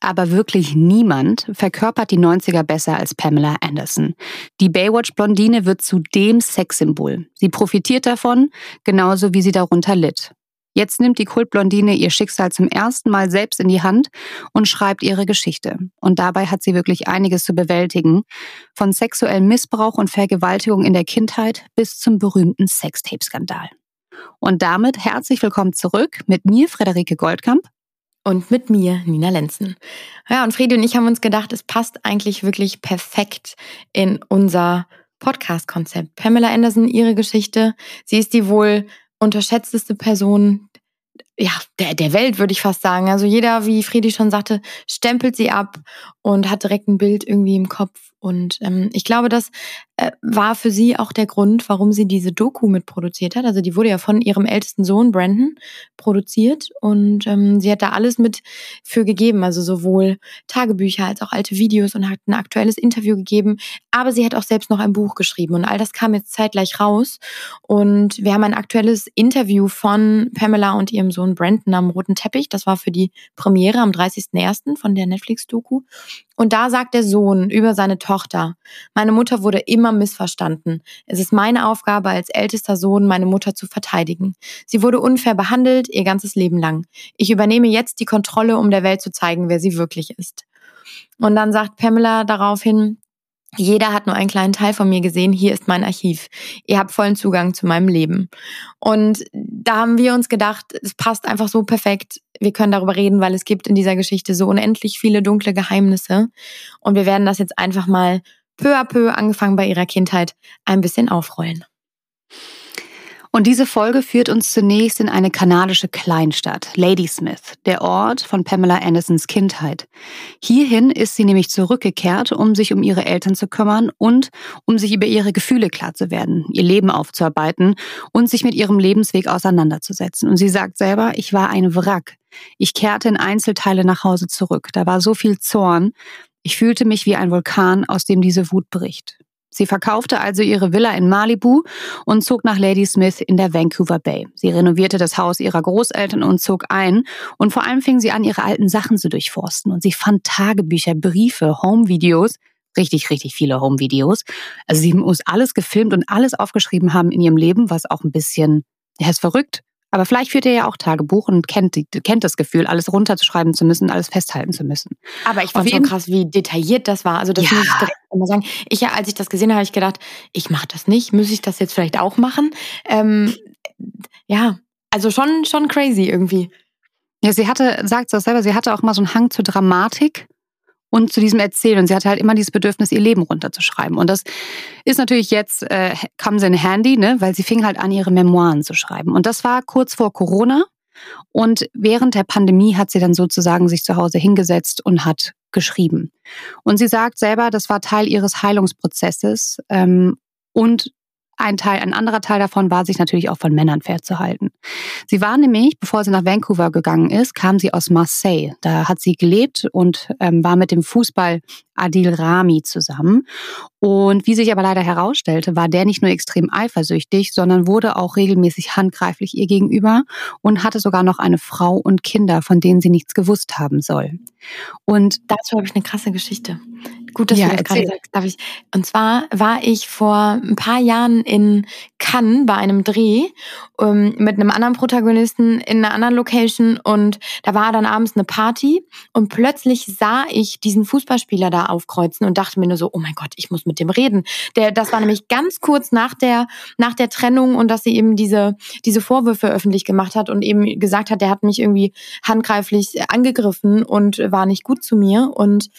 Aber wirklich niemand verkörpert die 90er besser als Pamela Anderson. Die Baywatch-Blondine wird zu dem Sexsymbol. Sie profitiert davon, genauso wie sie darunter litt. Jetzt nimmt die Kultblondine ihr Schicksal zum ersten Mal selbst in die Hand und schreibt ihre Geschichte. Und dabei hat sie wirklich einiges zu bewältigen. Von sexuellem Missbrauch und Vergewaltigung in der Kindheit bis zum berühmten Sextape-Skandal. Und damit herzlich willkommen zurück mit mir, Frederike Goldkamp. Und mit mir, Nina Lenzen. Ja, und Fredi und ich haben uns gedacht, es passt eigentlich wirklich perfekt in unser Podcast-Konzept. Pamela Anderson, ihre Geschichte. Sie ist die wohl unterschätzteste Person ja, der, der Welt, würde ich fast sagen. Also jeder, wie Friedi schon sagte, stempelt sie ab und hat direkt ein Bild irgendwie im Kopf. Und ähm, ich glaube, das äh, war für sie auch der Grund, warum sie diese Doku mitproduziert hat. Also die wurde ja von ihrem ältesten Sohn Brandon produziert und ähm, sie hat da alles mit für gegeben, also sowohl Tagebücher als auch alte Videos und hat ein aktuelles Interview gegeben. Aber sie hat auch selbst noch ein Buch geschrieben und all das kam jetzt zeitgleich raus. Und wir haben ein aktuelles Interview von Pamela und ihrem Sohn Brandon am roten Teppich. Das war für die Premiere am 30.01. von der Netflix-Doku. Und da sagt der Sohn über seine Tochter, meine Mutter wurde immer missverstanden. Es ist meine Aufgabe als ältester Sohn, meine Mutter zu verteidigen. Sie wurde unfair behandelt, ihr ganzes Leben lang. Ich übernehme jetzt die Kontrolle, um der Welt zu zeigen, wer sie wirklich ist. Und dann sagt Pamela daraufhin, jeder hat nur einen kleinen Teil von mir gesehen. Hier ist mein Archiv. Ihr habt vollen Zugang zu meinem Leben. Und da haben wir uns gedacht, es passt einfach so perfekt. Wir können darüber reden, weil es gibt in dieser Geschichte so unendlich viele dunkle Geheimnisse. Und wir werden das jetzt einfach mal peu à peu, angefangen bei ihrer Kindheit, ein bisschen aufrollen. Und diese Folge führt uns zunächst in eine kanadische Kleinstadt, Ladysmith, der Ort von Pamela Andersons Kindheit. Hierhin ist sie nämlich zurückgekehrt, um sich um ihre Eltern zu kümmern und um sich über ihre Gefühle klar zu werden, ihr Leben aufzuarbeiten und sich mit ihrem Lebensweg auseinanderzusetzen. Und sie sagt selber, ich war ein Wrack. Ich kehrte in Einzelteile nach Hause zurück. Da war so viel Zorn. Ich fühlte mich wie ein Vulkan, aus dem diese Wut bricht. Sie verkaufte also ihre Villa in Malibu und zog nach Ladysmith in der Vancouver Bay. Sie renovierte das Haus ihrer Großeltern und zog ein. Und vor allem fing sie an, ihre alten Sachen zu durchforsten. Und sie fand Tagebücher, Briefe, Home-Videos, richtig, richtig viele Home-Videos. Also sie muss alles gefilmt und alles aufgeschrieben haben in ihrem Leben, was auch ein bisschen, ja, ist verrückt. Aber vielleicht führt er ja auch Tagebuch und kennt, kennt das Gefühl, alles runterzuschreiben zu müssen, alles festhalten zu müssen. Aber ich fand schon krass, wie detailliert das war. Also das ja. muss ich direkt mal sagen. Ich ja, als ich das gesehen habe, habe ich gedacht, ich mache das nicht. Muss ich das jetzt vielleicht auch machen? Ähm, ja, also schon, schon crazy irgendwie. Ja, sie hatte, sagt sie auch selber, sie hatte auch mal so einen Hang zur Dramatik und zu diesem Erzählen. Und sie hatte halt immer dieses Bedürfnis, ihr Leben runterzuschreiben. Und das ist natürlich jetzt, äh, sie in Handy, ne, weil sie fing halt an, ihre Memoiren zu schreiben. Und das war kurz vor Corona. Und während der Pandemie hat sie dann sozusagen sich zu Hause hingesetzt und hat geschrieben. Und sie sagt selber, das war Teil ihres Heilungsprozesses ähm, und ein Teil, ein anderer Teil davon war, sich natürlich auch von Männern fernzuhalten. Sie war nämlich, bevor sie nach Vancouver gegangen ist, kam sie aus Marseille. Da hat sie gelebt und ähm, war mit dem Fußball Adil Rami zusammen. Und wie sich aber leider herausstellte, war der nicht nur extrem eifersüchtig, sondern wurde auch regelmäßig handgreiflich ihr gegenüber und hatte sogar noch eine Frau und Kinder, von denen sie nichts gewusst haben soll. Und dazu habe ich eine krasse Geschichte. Gut, dass ja, du das gerade sagst, darf ich. Und zwar war ich vor ein paar Jahren in Cannes bei einem Dreh ähm, mit einem anderen Protagonisten in einer anderen Location und da war dann abends eine Party und plötzlich sah ich diesen Fußballspieler da aufkreuzen und dachte mir nur so, oh mein Gott, ich muss mit dem reden. Der, das war nämlich ganz kurz nach der nach der Trennung und dass sie eben diese diese Vorwürfe öffentlich gemacht hat und eben gesagt hat, der hat mich irgendwie handgreiflich angegriffen und war nicht gut zu mir und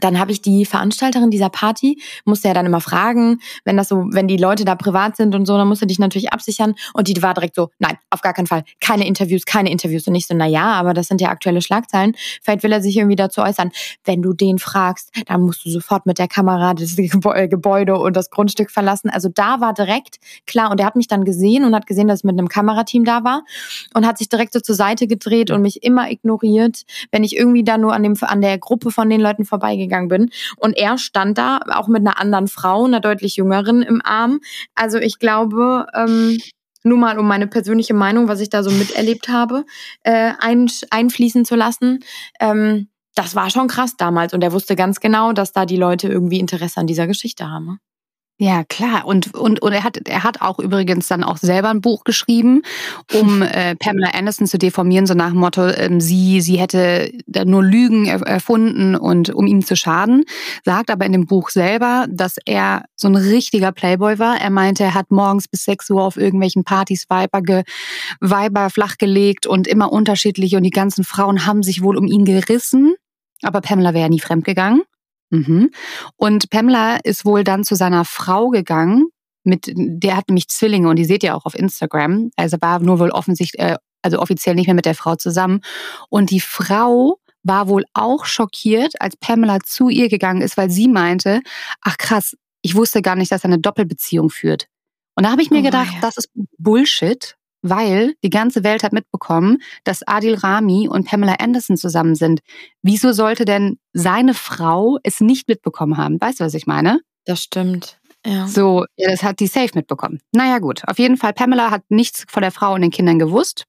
dann habe ich die Veranstalterin dieser Party, musste ja dann immer fragen, wenn das so, wenn die Leute da privat sind und so, dann musste dich natürlich absichern. Und die war direkt so, nein, auf gar keinen Fall, keine Interviews, keine Interviews. Und nicht so, na ja, aber das sind ja aktuelle Schlagzeilen. Vielleicht will er sich irgendwie dazu äußern. Wenn du den fragst, dann musst du sofort mit der Kamera das äh, Gebäude und das Grundstück verlassen. Also da war direkt klar. Und er hat mich dann gesehen und hat gesehen, dass ich mit einem Kamerateam da war und hat sich direkt so zur Seite gedreht und mich immer ignoriert, wenn ich irgendwie da nur an dem, an der Gruppe von den Leuten vorbei gegangen bin. Und er stand da auch mit einer anderen Frau, einer deutlich jüngeren im Arm. Also ich glaube, ähm, nur mal um meine persönliche Meinung, was ich da so miterlebt habe, äh, ein, einfließen zu lassen. Ähm, das war schon krass damals. Und er wusste ganz genau, dass da die Leute irgendwie Interesse an dieser Geschichte haben. Ja, klar. Und, und, und er hat, er hat auch übrigens dann auch selber ein Buch geschrieben, um äh, Pamela Anderson zu deformieren, so nach dem Motto, ähm, sie, sie hätte da nur Lügen erfunden und um ihm zu schaden. Sagt aber in dem Buch selber, dass er so ein richtiger Playboy war. Er meinte, er hat morgens bis 6 Uhr auf irgendwelchen Partys Weiber, ge, Weiber flachgelegt und immer unterschiedlich und die ganzen Frauen haben sich wohl um ihn gerissen. Aber Pamela wäre nie fremdgegangen. Mhm. Und Pamela ist wohl dann zu seiner Frau gegangen, mit, der hat nämlich Zwillinge und die seht ihr auch auf Instagram. Also war nur wohl offensichtlich, äh, also offiziell nicht mehr mit der Frau zusammen. Und die Frau war wohl auch schockiert, als Pamela zu ihr gegangen ist, weil sie meinte, ach krass, ich wusste gar nicht, dass er eine Doppelbeziehung führt. Und da habe ich mir oh, gedacht, das ist Bullshit, weil die ganze Welt hat mitbekommen, dass Adil Rami und Pamela Anderson zusammen sind. Wieso sollte denn seine Frau es nicht mitbekommen haben? Weißt du, was ich meine? Das stimmt. Ja. So, ja, das hat die safe mitbekommen. Naja, gut. Auf jeden Fall, Pamela hat nichts von der Frau und den Kindern gewusst.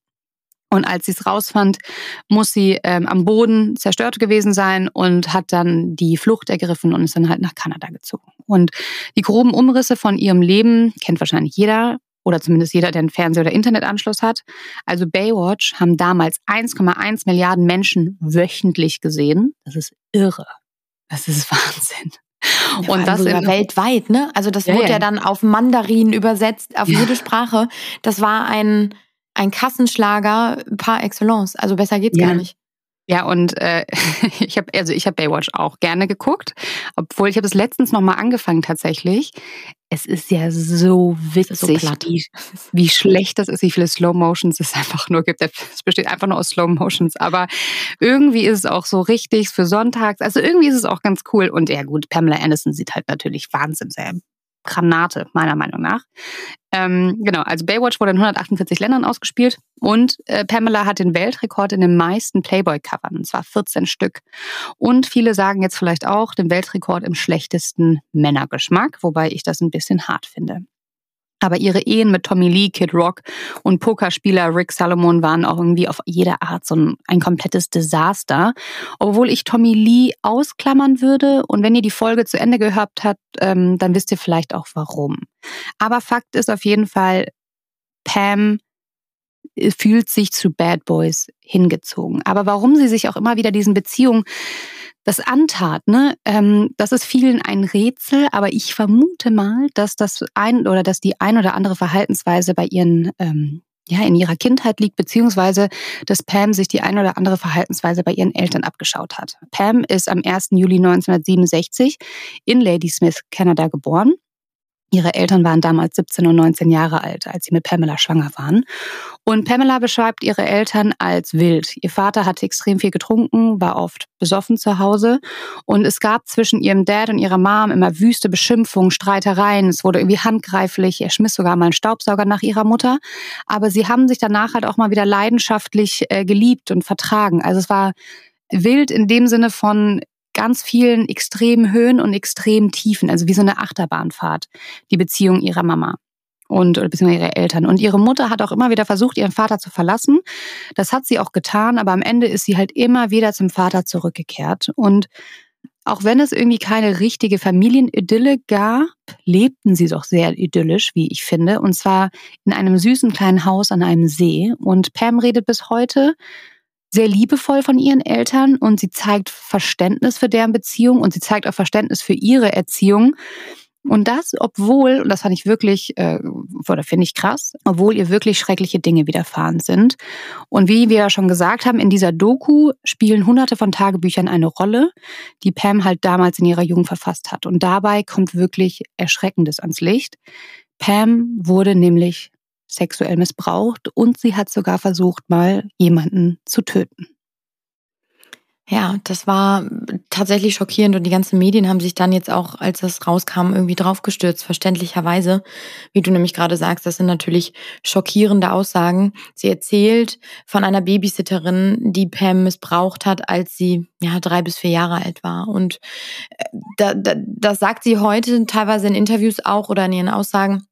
Und als sie es rausfand, muss sie ähm, am Boden zerstört gewesen sein und hat dann die Flucht ergriffen und ist dann halt nach Kanada gezogen. Und die groben Umrisse von ihrem Leben kennt wahrscheinlich jeder oder zumindest jeder, der einen Fernseher oder Internetanschluss hat. Also Baywatch haben damals 1,1 Milliarden Menschen wöchentlich gesehen. Das ist irre. Das ist Wahnsinn. Ja, und das sogar weltweit, ne? Also das ja, wurde ja. ja dann auf Mandarin übersetzt, auf jede Sprache. Das war ein, ein Kassenschlager par excellence. Also besser geht's gar nicht. Ja, und äh, ich habe also ich habe Baywatch auch gerne geguckt, obwohl ich habe es letztens noch mal angefangen tatsächlich. Es ist ja so witzig, so wie, wie schlecht das ist, wie viele Slow Motions es einfach nur gibt. Es besteht einfach nur aus Slow Motions, aber irgendwie ist es auch so richtig für Sonntags. Also irgendwie ist es auch ganz cool. Und ja gut, Pamela Anderson sieht halt natürlich Wahnsinn Granate, meiner Meinung nach. Ähm, genau, also Baywatch wurde in 148 Ländern ausgespielt und äh, Pamela hat den Weltrekord in den meisten Playboy-Covern, und zwar 14 Stück. Und viele sagen jetzt vielleicht auch den Weltrekord im schlechtesten Männergeschmack, wobei ich das ein bisschen hart finde. Aber ihre Ehen mit Tommy Lee, Kid Rock und Pokerspieler Rick Salomon waren auch irgendwie auf jede Art so ein, ein komplettes Desaster. Obwohl ich Tommy Lee ausklammern würde. Und wenn ihr die Folge zu Ende gehört habt, ähm, dann wisst ihr vielleicht auch warum. Aber Fakt ist auf jeden Fall, Pam äh, fühlt sich zu Bad Boys hingezogen. Aber warum sie sich auch immer wieder diesen Beziehungen das antat, ne, ähm, das ist vielen ein Rätsel, aber ich vermute mal, dass das ein oder dass die ein oder andere Verhaltensweise bei ihren ähm, ja, in ihrer Kindheit liegt, beziehungsweise dass Pam sich die ein oder andere Verhaltensweise bei ihren Eltern abgeschaut hat. Pam ist am 1. Juli 1967 in Ladysmith, Kanada geboren Ihre Eltern waren damals 17 und 19 Jahre alt, als sie mit Pamela schwanger waren. Und Pamela beschreibt ihre Eltern als wild. Ihr Vater hatte extrem viel getrunken, war oft besoffen zu Hause. Und es gab zwischen ihrem Dad und ihrer Mom immer wüste Beschimpfungen, Streitereien. Es wurde irgendwie handgreiflich. Er schmiss sogar mal einen Staubsauger nach ihrer Mutter. Aber sie haben sich danach halt auch mal wieder leidenschaftlich äh, geliebt und vertragen. Also es war wild in dem Sinne von ganz vielen extremen Höhen und extremen Tiefen, also wie so eine Achterbahnfahrt, die Beziehung ihrer Mama und beziehungsweise ihre Eltern. Und ihre Mutter hat auch immer wieder versucht, ihren Vater zu verlassen. Das hat sie auch getan, aber am Ende ist sie halt immer wieder zum Vater zurückgekehrt. Und auch wenn es irgendwie keine richtige Familienidylle gab, lebten sie doch sehr idyllisch, wie ich finde. Und zwar in einem süßen kleinen Haus an einem See. Und Pam redet bis heute sehr liebevoll von ihren Eltern und sie zeigt Verständnis für deren Beziehung und sie zeigt auch Verständnis für ihre Erziehung. Und das, obwohl, und das fand ich wirklich, äh, oder finde ich krass, obwohl ihr wirklich schreckliche Dinge widerfahren sind. Und wie wir ja schon gesagt haben, in dieser Doku spielen hunderte von Tagebüchern eine Rolle, die Pam halt damals in ihrer Jugend verfasst hat. Und dabei kommt wirklich Erschreckendes ans Licht. Pam wurde nämlich sexuell missbraucht und sie hat sogar versucht, mal jemanden zu töten. Ja, das war tatsächlich schockierend und die ganzen Medien haben sich dann jetzt auch, als das rauskam, irgendwie draufgestürzt, verständlicherweise. Wie du nämlich gerade sagst, das sind natürlich schockierende Aussagen. Sie erzählt von einer Babysitterin, die Pam missbraucht hat, als sie ja drei bis vier Jahre alt war. Und äh, da, da, das sagt sie heute teilweise in Interviews auch oder in ihren Aussagen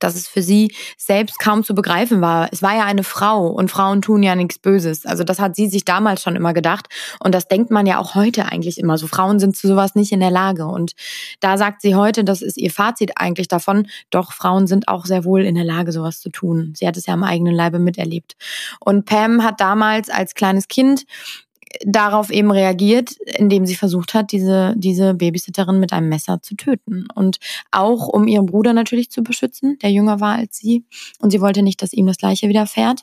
dass es für sie selbst kaum zu begreifen war. Es war ja eine Frau und Frauen tun ja nichts Böses. Also das hat sie sich damals schon immer gedacht und das denkt man ja auch heute eigentlich immer so. Frauen sind zu sowas nicht in der Lage und da sagt sie heute, das ist ihr Fazit eigentlich davon, doch Frauen sind auch sehr wohl in der Lage, sowas zu tun. Sie hat es ja am eigenen Leibe miterlebt. Und Pam hat damals als kleines Kind darauf eben reagiert, indem sie versucht hat, diese, diese Babysitterin mit einem Messer zu töten. Und auch um ihren Bruder natürlich zu beschützen, der jünger war als sie. Und sie wollte nicht, dass ihm das Gleiche widerfährt.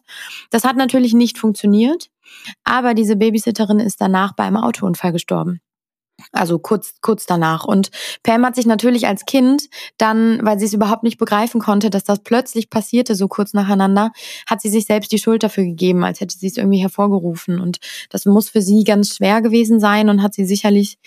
Das hat natürlich nicht funktioniert. Aber diese Babysitterin ist danach bei einem Autounfall gestorben. Also kurz, kurz danach. Und Pam hat sich natürlich als Kind dann, weil sie es überhaupt nicht begreifen konnte, dass das plötzlich passierte, so kurz nacheinander, hat sie sich selbst die Schuld dafür gegeben, als hätte sie es irgendwie hervorgerufen. Und das muss für sie ganz schwer gewesen sein und hat sie sicherlich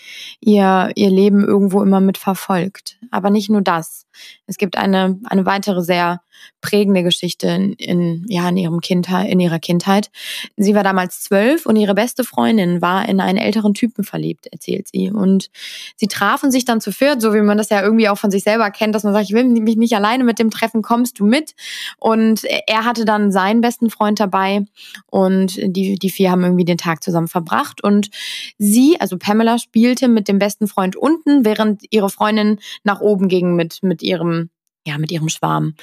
ihr, ihr Leben irgendwo immer mit verfolgt. Aber nicht nur das. Es gibt eine, eine weitere sehr prägende Geschichte in, in, ja, in, ihrem Kindheit, in ihrer Kindheit. Sie war damals zwölf und ihre beste Freundin war in einen älteren Typen verliebt, erzählt sie. Und sie trafen sich dann zu viert, so wie man das ja irgendwie auch von sich selber kennt, dass man sagt, ich will mich nicht alleine mit dem treffen, kommst du mit? Und er hatte dann seinen besten Freund dabei und die, die vier haben irgendwie den Tag zusammen verbracht. Und sie, also Pamela, spielte mit dem besten Freund unten, während ihre Freundin nach oben ging mit, mit ihrem ja, mit ihrem Schwarm.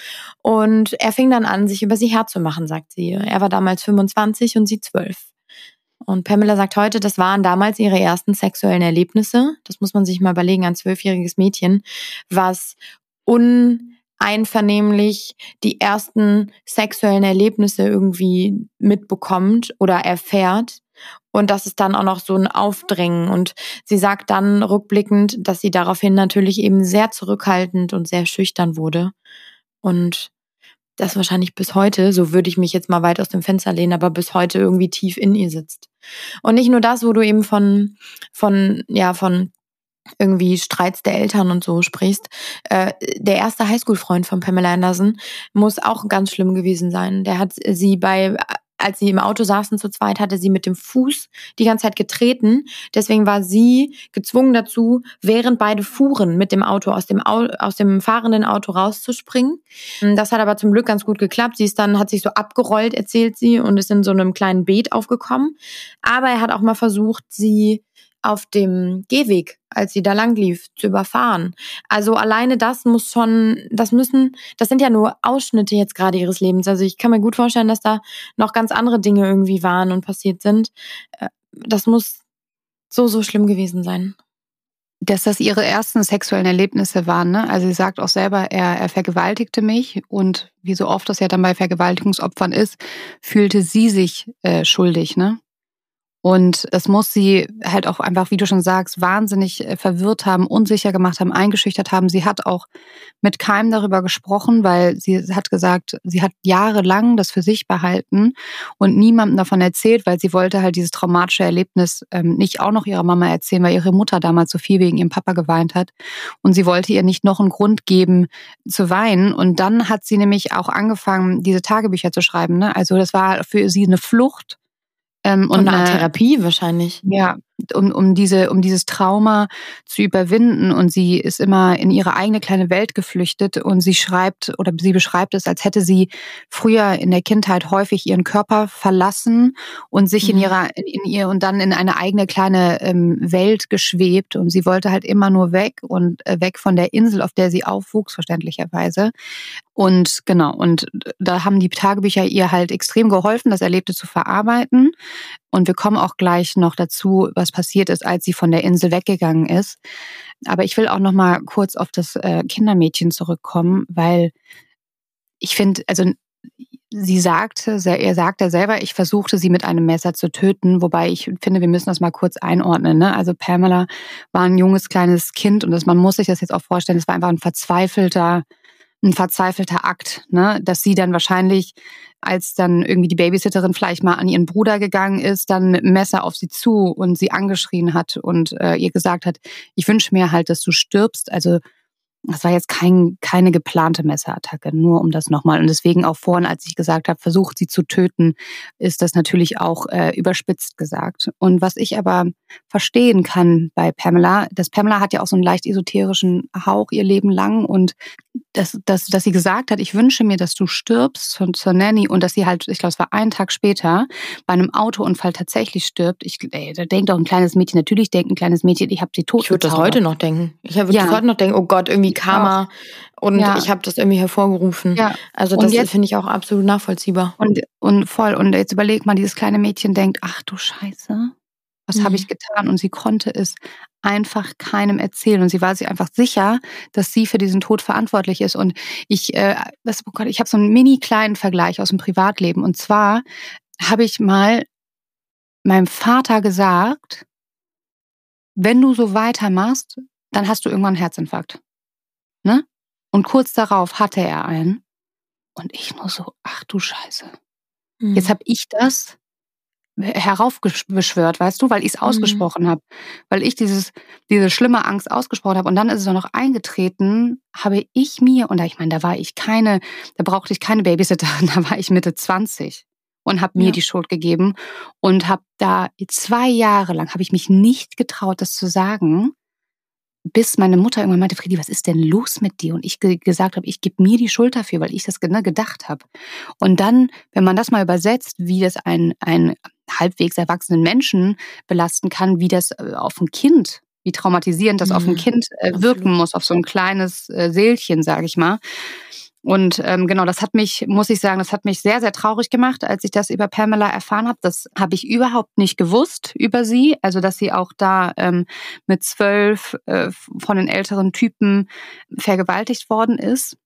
Und er fing dann an, sich über sie herzumachen, sagt sie. Er war damals 25 und sie 12. Und Pamela sagt heute, das waren damals ihre ersten sexuellen Erlebnisse. Das muss man sich mal überlegen, ein zwölfjähriges Mädchen, was uneinvernehmlich die ersten sexuellen Erlebnisse irgendwie mitbekommt oder erfährt und das ist dann auch noch so ein Aufdrängen. Und sie sagt dann rückblickend, dass sie daraufhin natürlich eben sehr zurückhaltend und sehr schüchtern wurde. Und das wahrscheinlich bis heute, so würde ich mich jetzt mal weit aus dem Fenster lehnen, aber bis heute irgendwie tief in ihr sitzt. Und nicht nur das, wo du eben von, von, ja, von irgendwie Streits der Eltern und so sprichst. Äh, der erste Highschool-Freund von Pamela Anderson muss auch ganz schlimm gewesen sein. Der hat sie bei als sie im Auto saßen zu zweit, hatte sie mit dem Fuß die ganze Zeit getreten. Deswegen war sie gezwungen dazu, während beide fuhren, mit dem Auto aus dem, Au aus dem fahrenden Auto rauszuspringen. Das hat aber zum Glück ganz gut geklappt. Sie ist dann, hat sich so abgerollt, erzählt sie, und ist in so einem kleinen Beet aufgekommen. Aber er hat auch mal versucht, sie auf dem Gehweg, als sie da lang lief, zu überfahren. Also alleine das muss schon, das müssen, das sind ja nur Ausschnitte jetzt gerade ihres Lebens. Also ich kann mir gut vorstellen, dass da noch ganz andere Dinge irgendwie waren und passiert sind. Äh, das muss so, so schlimm gewesen sein. Dass das ihre ersten sexuellen Erlebnisse waren, ne? Also sie sagt auch selber, er, er vergewaltigte mich und wie so oft das ja dann bei Vergewaltigungsopfern ist, fühlte sie sich äh, schuldig, ne? Und das muss sie halt auch einfach, wie du schon sagst, wahnsinnig äh, verwirrt haben, unsicher gemacht haben, eingeschüchtert haben. Sie hat auch mit keinem darüber gesprochen, weil sie hat gesagt, sie hat jahrelang das für sich behalten und niemandem davon erzählt, weil sie wollte halt dieses traumatische Erlebnis ähm, nicht auch noch ihrer Mama erzählen, weil ihre Mutter damals so viel wegen ihrem Papa geweint hat. Und sie wollte ihr nicht noch einen Grund geben zu weinen. Und dann hat sie nämlich auch angefangen, diese Tagebücher zu schreiben. Ne? Also das war für sie eine Flucht ähm, und, und eine Therapie wahrscheinlich. Ja, um, um, diese, um dieses Trauma zu überwinden. Und sie ist immer in ihre eigene kleine Welt geflüchtet und sie schreibt oder sie beschreibt es, als hätte sie früher in der Kindheit häufig ihren Körper verlassen und sich mhm. in ihrer, in, in, ihr und dann in eine eigene kleine ähm, Welt geschwebt. Und sie wollte halt immer nur weg und äh, weg von der Insel, auf der sie aufwuchs, verständlicherweise. Und genau, und da haben die Tagebücher ihr halt extrem geholfen, das Erlebte zu verarbeiten. Und wir kommen auch gleich noch dazu, was passiert ist, als sie von der Insel weggegangen ist. Aber ich will auch noch mal kurz auf das äh, Kindermädchen zurückkommen, weil ich finde, also sie sagte, er sagte selber, ich versuchte sie mit einem Messer zu töten, wobei ich finde, wir müssen das mal kurz einordnen. Ne? Also Pamela war ein junges kleines Kind und das, man muss sich das jetzt auch vorstellen, es war einfach ein verzweifelter ein verzweifelter Akt, ne? dass sie dann wahrscheinlich, als dann irgendwie die Babysitterin vielleicht mal an ihren Bruder gegangen ist, dann mit Messer auf sie zu und sie angeschrien hat und äh, ihr gesagt hat, ich wünsche mir halt, dass du stirbst. Also das war jetzt kein, keine geplante Messerattacke, nur um das nochmal. Und deswegen auch vorhin, als ich gesagt habe, versucht sie zu töten, ist das natürlich auch äh, überspitzt gesagt. Und was ich aber verstehen kann bei Pamela, dass Pamela hat ja auch so einen leicht esoterischen Hauch ihr Leben lang und dass, dass, dass sie gesagt hat, ich wünsche mir, dass du stirbst zur, zur Nanny und dass sie halt, ich glaube, es war einen Tag später, bei einem Autounfall tatsächlich stirbt. Ich, ey, da denkt auch ein kleines Mädchen, natürlich denkt ein kleines Mädchen, ich habe sie tot. Ich würde das heute noch denken. Ich würde ja. heute noch denken, oh Gott, irgendwie Karma und ja. ich habe das irgendwie hervorgerufen. Ja. Also das finde ich auch absolut nachvollziehbar. Und, und voll. Und jetzt überleg mal, dieses kleine Mädchen denkt, ach du Scheiße, was mhm. habe ich getan? Und sie konnte es einfach keinem erzählen. Und sie war sich einfach sicher, dass sie für diesen Tod verantwortlich ist. Und ich, äh, oh Gott, ich habe so einen mini kleinen Vergleich aus dem Privatleben. Und zwar habe ich mal meinem Vater gesagt, wenn du so weitermachst, dann hast du irgendwann einen Herzinfarkt. Ne? Und kurz darauf hatte er einen. Und ich nur so, ach du Scheiße. Mhm. Jetzt habe ich das heraufbeschwört, weißt du, weil ich es mhm. ausgesprochen mhm. habe, weil ich dieses diese schlimme Angst ausgesprochen habe und dann ist es auch noch eingetreten, habe ich mir und ich meine, da war ich keine, da brauchte ich keine Babysitterin, da war ich Mitte 20 und habe mir ja. die Schuld gegeben und habe da zwei Jahre lang habe ich mich nicht getraut, das zu sagen, bis meine Mutter irgendwann meinte, Friedi, was ist denn los mit dir? Und ich ge gesagt habe, ich gebe mir die Schuld dafür, weil ich das ne, gedacht habe. Und dann, wenn man das mal übersetzt, wie das ein, ein halbwegs erwachsenen Menschen belasten kann, wie das äh, auf ein Kind, wie traumatisierend das mhm. auf ein Kind äh, wirken muss, auf so ein kleines äh, Seelchen, sage ich mal. Und ähm, genau, das hat mich, muss ich sagen, das hat mich sehr, sehr traurig gemacht, als ich das über Pamela erfahren habe. Das habe ich überhaupt nicht gewusst über sie. Also, dass sie auch da ähm, mit zwölf äh, von den älteren Typen vergewaltigt worden ist.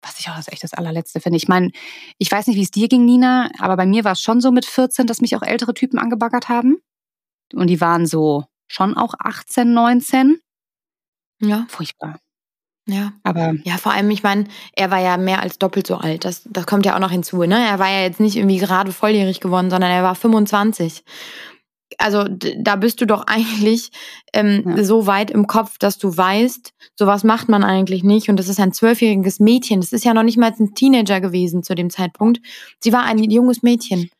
Was ich auch das echt das allerletzte finde. Ich meine, ich weiß nicht, wie es dir ging, Nina, aber bei mir war es schon so mit 14, dass mich auch ältere Typen angebaggert haben. Und die waren so schon auch 18, 19. Ja. Furchtbar. Ja, aber ja, vor allem, ich meine, er war ja mehr als doppelt so alt. Das, das kommt ja auch noch hinzu. Ne? Er war ja jetzt nicht irgendwie gerade volljährig geworden, sondern er war 25. Also da bist du doch eigentlich ähm, ja. so weit im Kopf, dass du weißt, sowas macht man eigentlich nicht. Und das ist ein zwölfjähriges Mädchen. Das ist ja noch nicht mal ein Teenager gewesen zu dem Zeitpunkt. Sie war ein junges Mädchen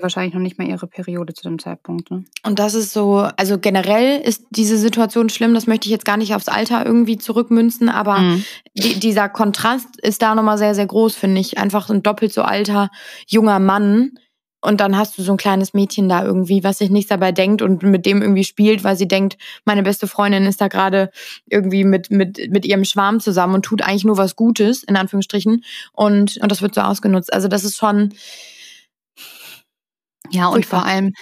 wahrscheinlich noch nicht mehr ihre Periode zu dem Zeitpunkt. Ne? Und das ist so, also generell ist diese Situation schlimm, das möchte ich jetzt gar nicht aufs Alter irgendwie zurückmünzen, aber mhm. die, dieser Kontrast ist da nochmal sehr, sehr groß, finde ich. Einfach ein doppelt so alter, junger Mann. Und dann hast du so ein kleines Mädchen da irgendwie, was sich nichts dabei denkt und mit dem irgendwie spielt, weil sie denkt, meine beste Freundin ist da gerade irgendwie mit, mit, mit ihrem Schwarm zusammen und tut eigentlich nur was Gutes, in Anführungsstrichen. Und, und das wird so ausgenutzt. Also das ist schon, ja, und Furchtbar. vor allem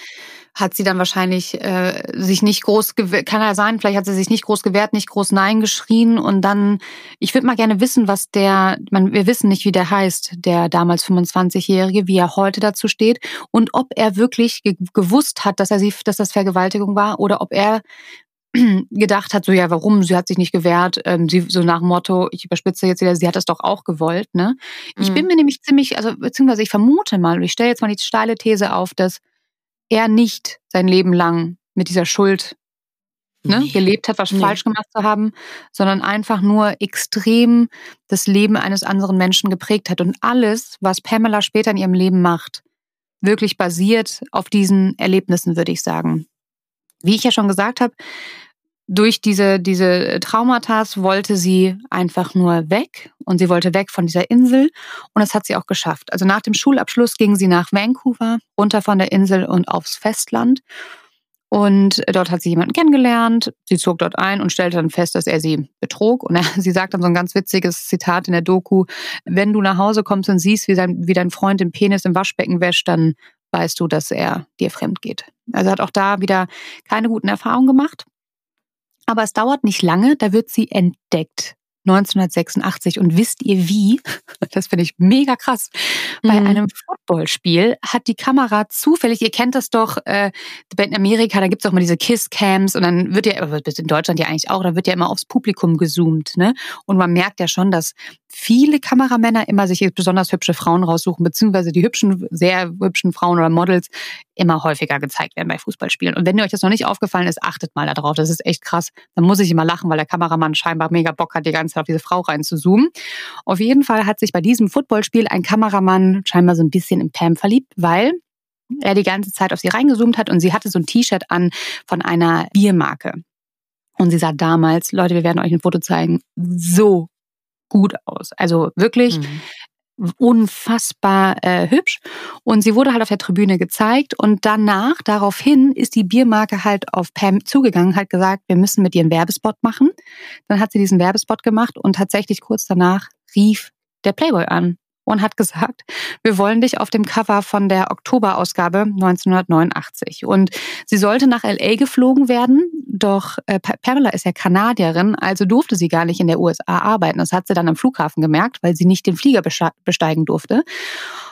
hat sie dann wahrscheinlich äh, sich nicht groß gewehrt, kann ja sein, vielleicht hat sie sich nicht groß gewehrt, nicht groß Nein geschrien und dann, ich würde mal gerne wissen, was der, man, wir wissen nicht, wie der heißt, der damals 25-Jährige, wie er heute dazu steht und ob er wirklich ge gewusst hat, dass er sie, dass das Vergewaltigung war oder ob er gedacht hat, so ja, warum, sie hat sich nicht gewehrt, ähm, sie so nach dem Motto, ich überspitze jetzt wieder, sie hat das doch auch gewollt, ne? Ich mhm. bin mir nämlich ziemlich, also beziehungsweise ich vermute mal, ich stelle jetzt mal die steile These auf, dass er nicht sein Leben lang mit dieser Schuld ne, nee. gelebt hat, was nee. falsch gemacht zu haben, sondern einfach nur extrem das Leben eines anderen Menschen geprägt hat und alles, was Pamela später in ihrem Leben macht, wirklich basiert auf diesen Erlebnissen, würde ich sagen. Wie ich ja schon gesagt habe, durch diese, diese Traumata wollte sie einfach nur weg und sie wollte weg von dieser Insel und das hat sie auch geschafft. Also nach dem Schulabschluss ging sie nach Vancouver, runter von der Insel und aufs Festland und dort hat sie jemanden kennengelernt. Sie zog dort ein und stellte dann fest, dass er sie betrog. Und er, sie sagt dann so ein ganz witziges Zitat in der Doku, wenn du nach Hause kommst und siehst, wie, sein, wie dein Freund den Penis im Waschbecken wäscht, dann weißt du, dass er dir fremd geht. Also hat auch da wieder keine guten Erfahrungen gemacht. Aber es dauert nicht lange, da wird sie entdeckt. 1986. Und wisst ihr wie? Das finde ich mega krass. Bei mhm. einem Footballspiel hat die Kamera zufällig, ihr kennt das doch, äh, in Amerika, da gibt es auch mal diese Kiss-Cams und dann wird ja, in Deutschland ja eigentlich auch, da wird ja immer aufs Publikum gezoomt. Ne? Und man merkt ja schon, dass viele Kameramänner immer sich besonders hübsche Frauen raussuchen, beziehungsweise die hübschen, sehr hübschen Frauen oder Models immer häufiger gezeigt werden bei Fußballspielen. Und wenn ihr euch das noch nicht aufgefallen ist, achtet mal darauf. Das ist echt krass. Dann muss ich immer lachen, weil der Kameramann scheinbar mega Bock hat, die ganze auf diese Frau reinzuzoomen. Auf jeden Fall hat sich bei diesem Footballspiel ein Kameramann scheinbar so ein bisschen in Pam verliebt, weil er die ganze Zeit auf sie reingezoomt hat und sie hatte so ein T-Shirt an von einer Biermarke. Und sie sah damals, Leute, wir werden euch ein Foto zeigen, so gut aus. Also wirklich mhm. Unfassbar äh, hübsch. Und sie wurde halt auf der Tribüne gezeigt und danach, daraufhin, ist die Biermarke halt auf Pam zugegangen, hat gesagt, wir müssen mit ihr einen Werbespot machen. Dann hat sie diesen Werbespot gemacht und tatsächlich kurz danach rief der Playboy an und hat gesagt, wir wollen dich auf dem Cover von der Oktoberausgabe 1989. Und sie sollte nach LA geflogen werden, doch äh, Pamela ist ja Kanadierin, also durfte sie gar nicht in der USA arbeiten. Das hat sie dann am Flughafen gemerkt, weil sie nicht den Flieger besteigen durfte.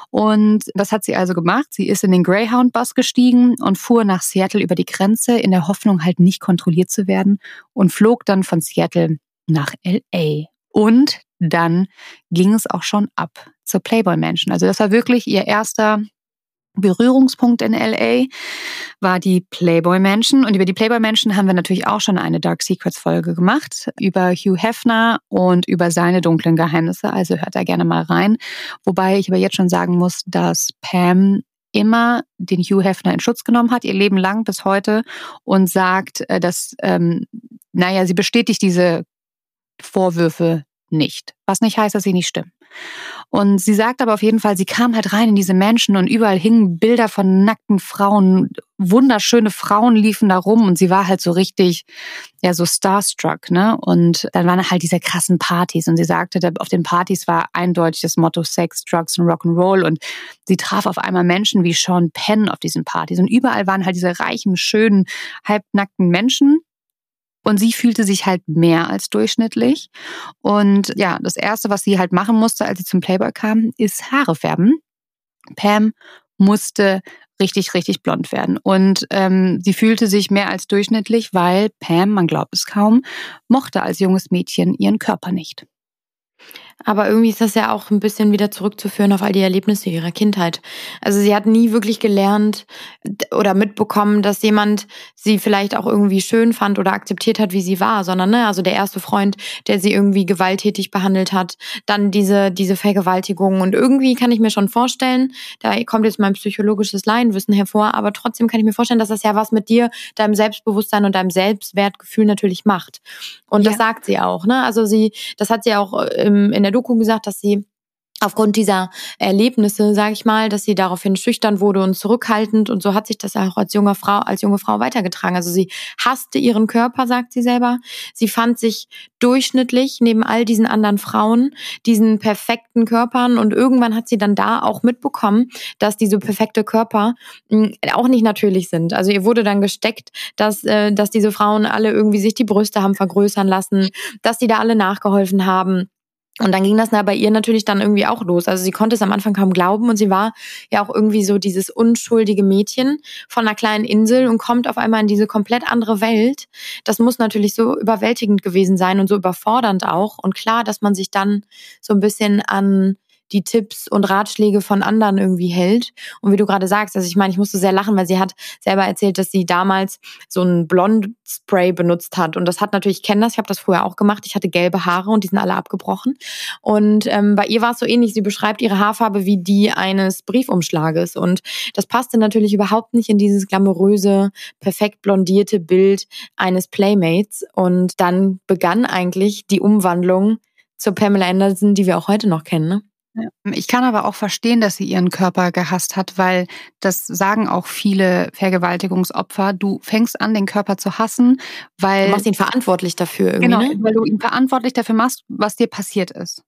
Und das hat sie also gemacht. Sie ist in den Greyhound-Bus gestiegen und fuhr nach Seattle über die Grenze in der Hoffnung, halt nicht kontrolliert zu werden und flog dann von Seattle nach LA. Und dann ging es auch schon ab zur Playboy Mansion. Also das war wirklich ihr erster Berührungspunkt in LA war die Playboy Mansion. Und über die Playboy Mansion haben wir natürlich auch schon eine Dark Secrets Folge gemacht. Über Hugh Hefner und über seine dunklen Geheimnisse. Also hört da gerne mal rein. Wobei ich aber jetzt schon sagen muss, dass Pam immer den Hugh Hefner in Schutz genommen hat, ihr Leben lang bis heute und sagt, äh, dass, ähm, naja, sie bestätigt diese Vorwürfe nicht. Was nicht heißt, dass sie nicht stimmen. Und sie sagt aber auf jeden Fall, sie kam halt rein in diese Menschen und überall hingen Bilder von nackten Frauen, wunderschöne Frauen liefen da rum und sie war halt so richtig, ja, so starstruck, ne? Und dann waren halt diese krassen Partys und sie sagte, auf den Partys war eindeutig das Motto Sex, Drugs und Rock'n'Roll und sie traf auf einmal Menschen wie Sean Penn auf diesen Partys und überall waren halt diese reichen, schönen, halbnackten Menschen und sie fühlte sich halt mehr als durchschnittlich. Und ja, das Erste, was sie halt machen musste, als sie zum Playboy kam, ist Haare färben. Pam musste richtig, richtig blond werden. Und ähm, sie fühlte sich mehr als durchschnittlich, weil Pam, man glaubt es kaum, mochte als junges Mädchen ihren Körper nicht. Aber irgendwie ist das ja auch ein bisschen wieder zurückzuführen auf all die Erlebnisse ihrer Kindheit. Also sie hat nie wirklich gelernt oder mitbekommen, dass jemand sie vielleicht auch irgendwie schön fand oder akzeptiert hat, wie sie war, sondern ne, also der erste Freund, der sie irgendwie gewalttätig behandelt hat, dann diese diese Vergewaltigung und irgendwie kann ich mir schon vorstellen, da kommt jetzt mein psychologisches Laienwissen hervor, aber trotzdem kann ich mir vorstellen, dass das ja was mit dir, deinem Selbstbewusstsein und deinem Selbstwertgefühl natürlich macht. Und ja. das sagt sie auch, ne? Also sie, das hat sie auch im, in der Doku gesagt, dass sie aufgrund dieser Erlebnisse, sage ich mal, dass sie daraufhin schüchtern wurde und zurückhaltend und so hat sich das auch als junge Frau als junge Frau weitergetragen. Also sie hasste ihren Körper, sagt sie selber. Sie fand sich durchschnittlich neben all diesen anderen Frauen, diesen perfekten Körpern und irgendwann hat sie dann da auch mitbekommen, dass diese perfekte Körper hm, auch nicht natürlich sind. Also ihr wurde dann gesteckt, dass äh, dass diese Frauen alle irgendwie sich die Brüste haben vergrößern lassen, dass die da alle nachgeholfen haben und dann ging das bei ihr natürlich dann irgendwie auch los. Also sie konnte es am Anfang kaum glauben und sie war ja auch irgendwie so dieses unschuldige Mädchen von einer kleinen Insel und kommt auf einmal in diese komplett andere Welt. Das muss natürlich so überwältigend gewesen sein und so überfordernd auch. Und klar, dass man sich dann so ein bisschen an die Tipps und Ratschläge von anderen irgendwie hält. Und wie du gerade sagst, also ich meine, ich musste sehr lachen, weil sie hat selber erzählt, dass sie damals so ein Blond-Spray benutzt hat. Und das hat natürlich, ich kenne das, ich habe das vorher auch gemacht. Ich hatte gelbe Haare und die sind alle abgebrochen. Und ähm, bei ihr war es so ähnlich. Sie beschreibt ihre Haarfarbe wie die eines Briefumschlages. Und das passte natürlich überhaupt nicht in dieses glamouröse, perfekt blondierte Bild eines Playmates. Und dann begann eigentlich die Umwandlung zur Pamela Anderson, die wir auch heute noch kennen. Ne? Ich kann aber auch verstehen, dass sie ihren Körper gehasst hat, weil das sagen auch viele Vergewaltigungsopfer. Du fängst an, den Körper zu hassen, weil. Du machst ihn verantwortlich dafür irgendwie. Genau, ne? weil du ihn verantwortlich dafür machst, was dir passiert ist.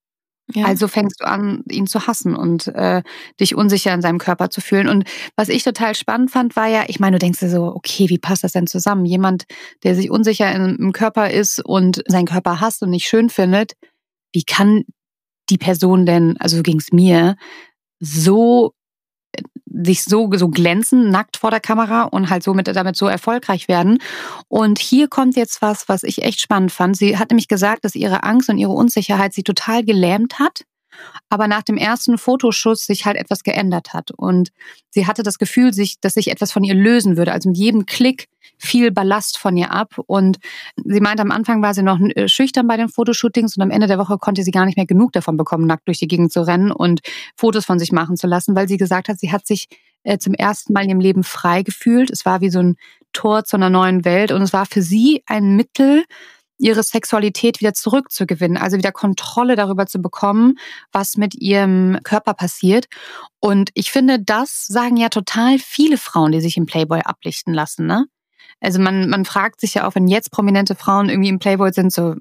Ja. Also fängst du an, ihn zu hassen und äh, dich unsicher in seinem Körper zu fühlen. Und was ich total spannend fand, war ja, ich meine, du denkst dir so, okay, wie passt das denn zusammen? Jemand, der sich unsicher im Körper ist und seinen Körper hasst und nicht schön findet, wie kann die Person denn, also so ging es mir, so sich so, so glänzen, nackt vor der Kamera und halt somit damit so erfolgreich werden. Und hier kommt jetzt was, was ich echt spannend fand. Sie hat nämlich gesagt, dass ihre Angst und ihre Unsicherheit sie total gelähmt hat aber nach dem ersten Fotoschuss sich halt etwas geändert hat. Und sie hatte das Gefühl, sich, dass sich etwas von ihr lösen würde. Also mit jedem Klick viel Ballast von ihr ab. Und sie meinte, am Anfang war sie noch äh, schüchtern bei den Fotoshootings und am Ende der Woche konnte sie gar nicht mehr genug davon bekommen, nackt durch die Gegend zu rennen und Fotos von sich machen zu lassen, weil sie gesagt hat, sie hat sich äh, zum ersten Mal in ihrem Leben frei gefühlt. Es war wie so ein Tor zu einer neuen Welt und es war für sie ein Mittel, ihre Sexualität wieder zurückzugewinnen, also wieder Kontrolle darüber zu bekommen, was mit ihrem Körper passiert. Und ich finde, das sagen ja total viele Frauen, die sich im Playboy ablichten lassen. Ne? Also man, man fragt sich ja auch, wenn jetzt prominente Frauen irgendwie im Playboy sind, so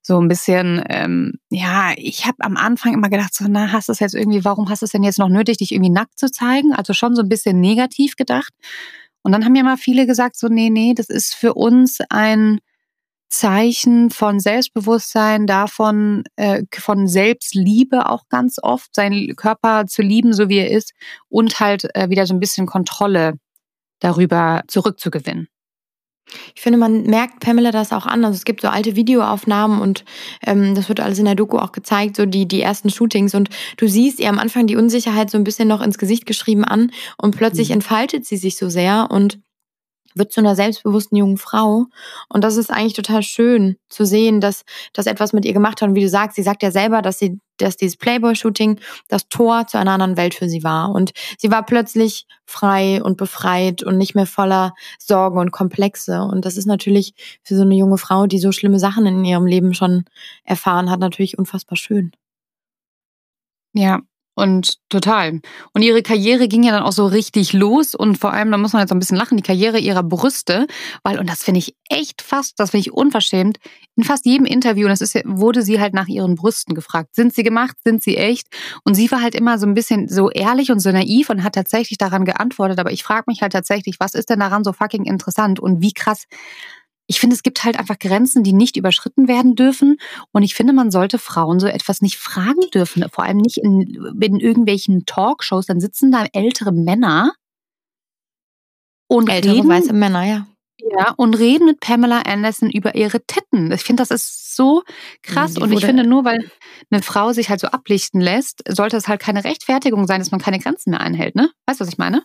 so ein bisschen, ähm, ja, ich habe am Anfang immer gedacht, so, na, hast du es jetzt irgendwie, warum hast du es denn jetzt noch nötig, dich irgendwie nackt zu zeigen? Also schon so ein bisschen negativ gedacht. Und dann haben ja mal viele gesagt, so, nee, nee, das ist für uns ein Zeichen von Selbstbewusstsein, davon, äh, von Selbstliebe auch ganz oft, seinen Körper zu lieben, so wie er ist, und halt äh, wieder so ein bisschen Kontrolle darüber zurückzugewinnen. Ich finde, man merkt Pamela das auch an. Also es gibt so alte Videoaufnahmen und ähm, das wird alles in der Doku auch gezeigt, so die, die ersten Shootings. Und du siehst ihr am Anfang die Unsicherheit so ein bisschen noch ins Gesicht geschrieben an und plötzlich mhm. entfaltet sie sich so sehr und wird zu einer selbstbewussten jungen Frau. Und das ist eigentlich total schön zu sehen, dass das etwas mit ihr gemacht hat. Und wie du sagst, sie sagt ja selber, dass sie, dass dieses Playboy-Shooting das Tor zu einer anderen Welt für sie war. Und sie war plötzlich frei und befreit und nicht mehr voller Sorgen und Komplexe. Und das ist natürlich für so eine junge Frau, die so schlimme Sachen in ihrem Leben schon erfahren hat, natürlich unfassbar schön. Ja, und total. Und ihre Karriere ging ja dann auch so richtig los und vor allem, da muss man jetzt ein bisschen lachen, die Karriere ihrer Brüste, weil, und das finde ich echt fast, das finde ich unverschämt, in fast jedem Interview, und das ist, wurde sie halt nach ihren Brüsten gefragt. Sind sie gemacht? Sind sie echt? Und sie war halt immer so ein bisschen so ehrlich und so naiv und hat tatsächlich daran geantwortet. Aber ich frage mich halt tatsächlich, was ist denn daran so fucking interessant und wie krass ich finde, es gibt halt einfach Grenzen, die nicht überschritten werden dürfen. Und ich finde, man sollte Frauen so etwas nicht fragen dürfen. Vor allem nicht in, in irgendwelchen Talkshows. Dann sitzen da ältere Männer und ältere reden, weiße Männer, ja. Ja, und reden mit Pamela Anderson über ihre Titten. Ich finde, das ist so krass. Die und ich finde, nur weil eine Frau sich halt so ablichten lässt, sollte es halt keine Rechtfertigung sein, dass man keine Grenzen mehr einhält, ne? Weißt du, was ich meine?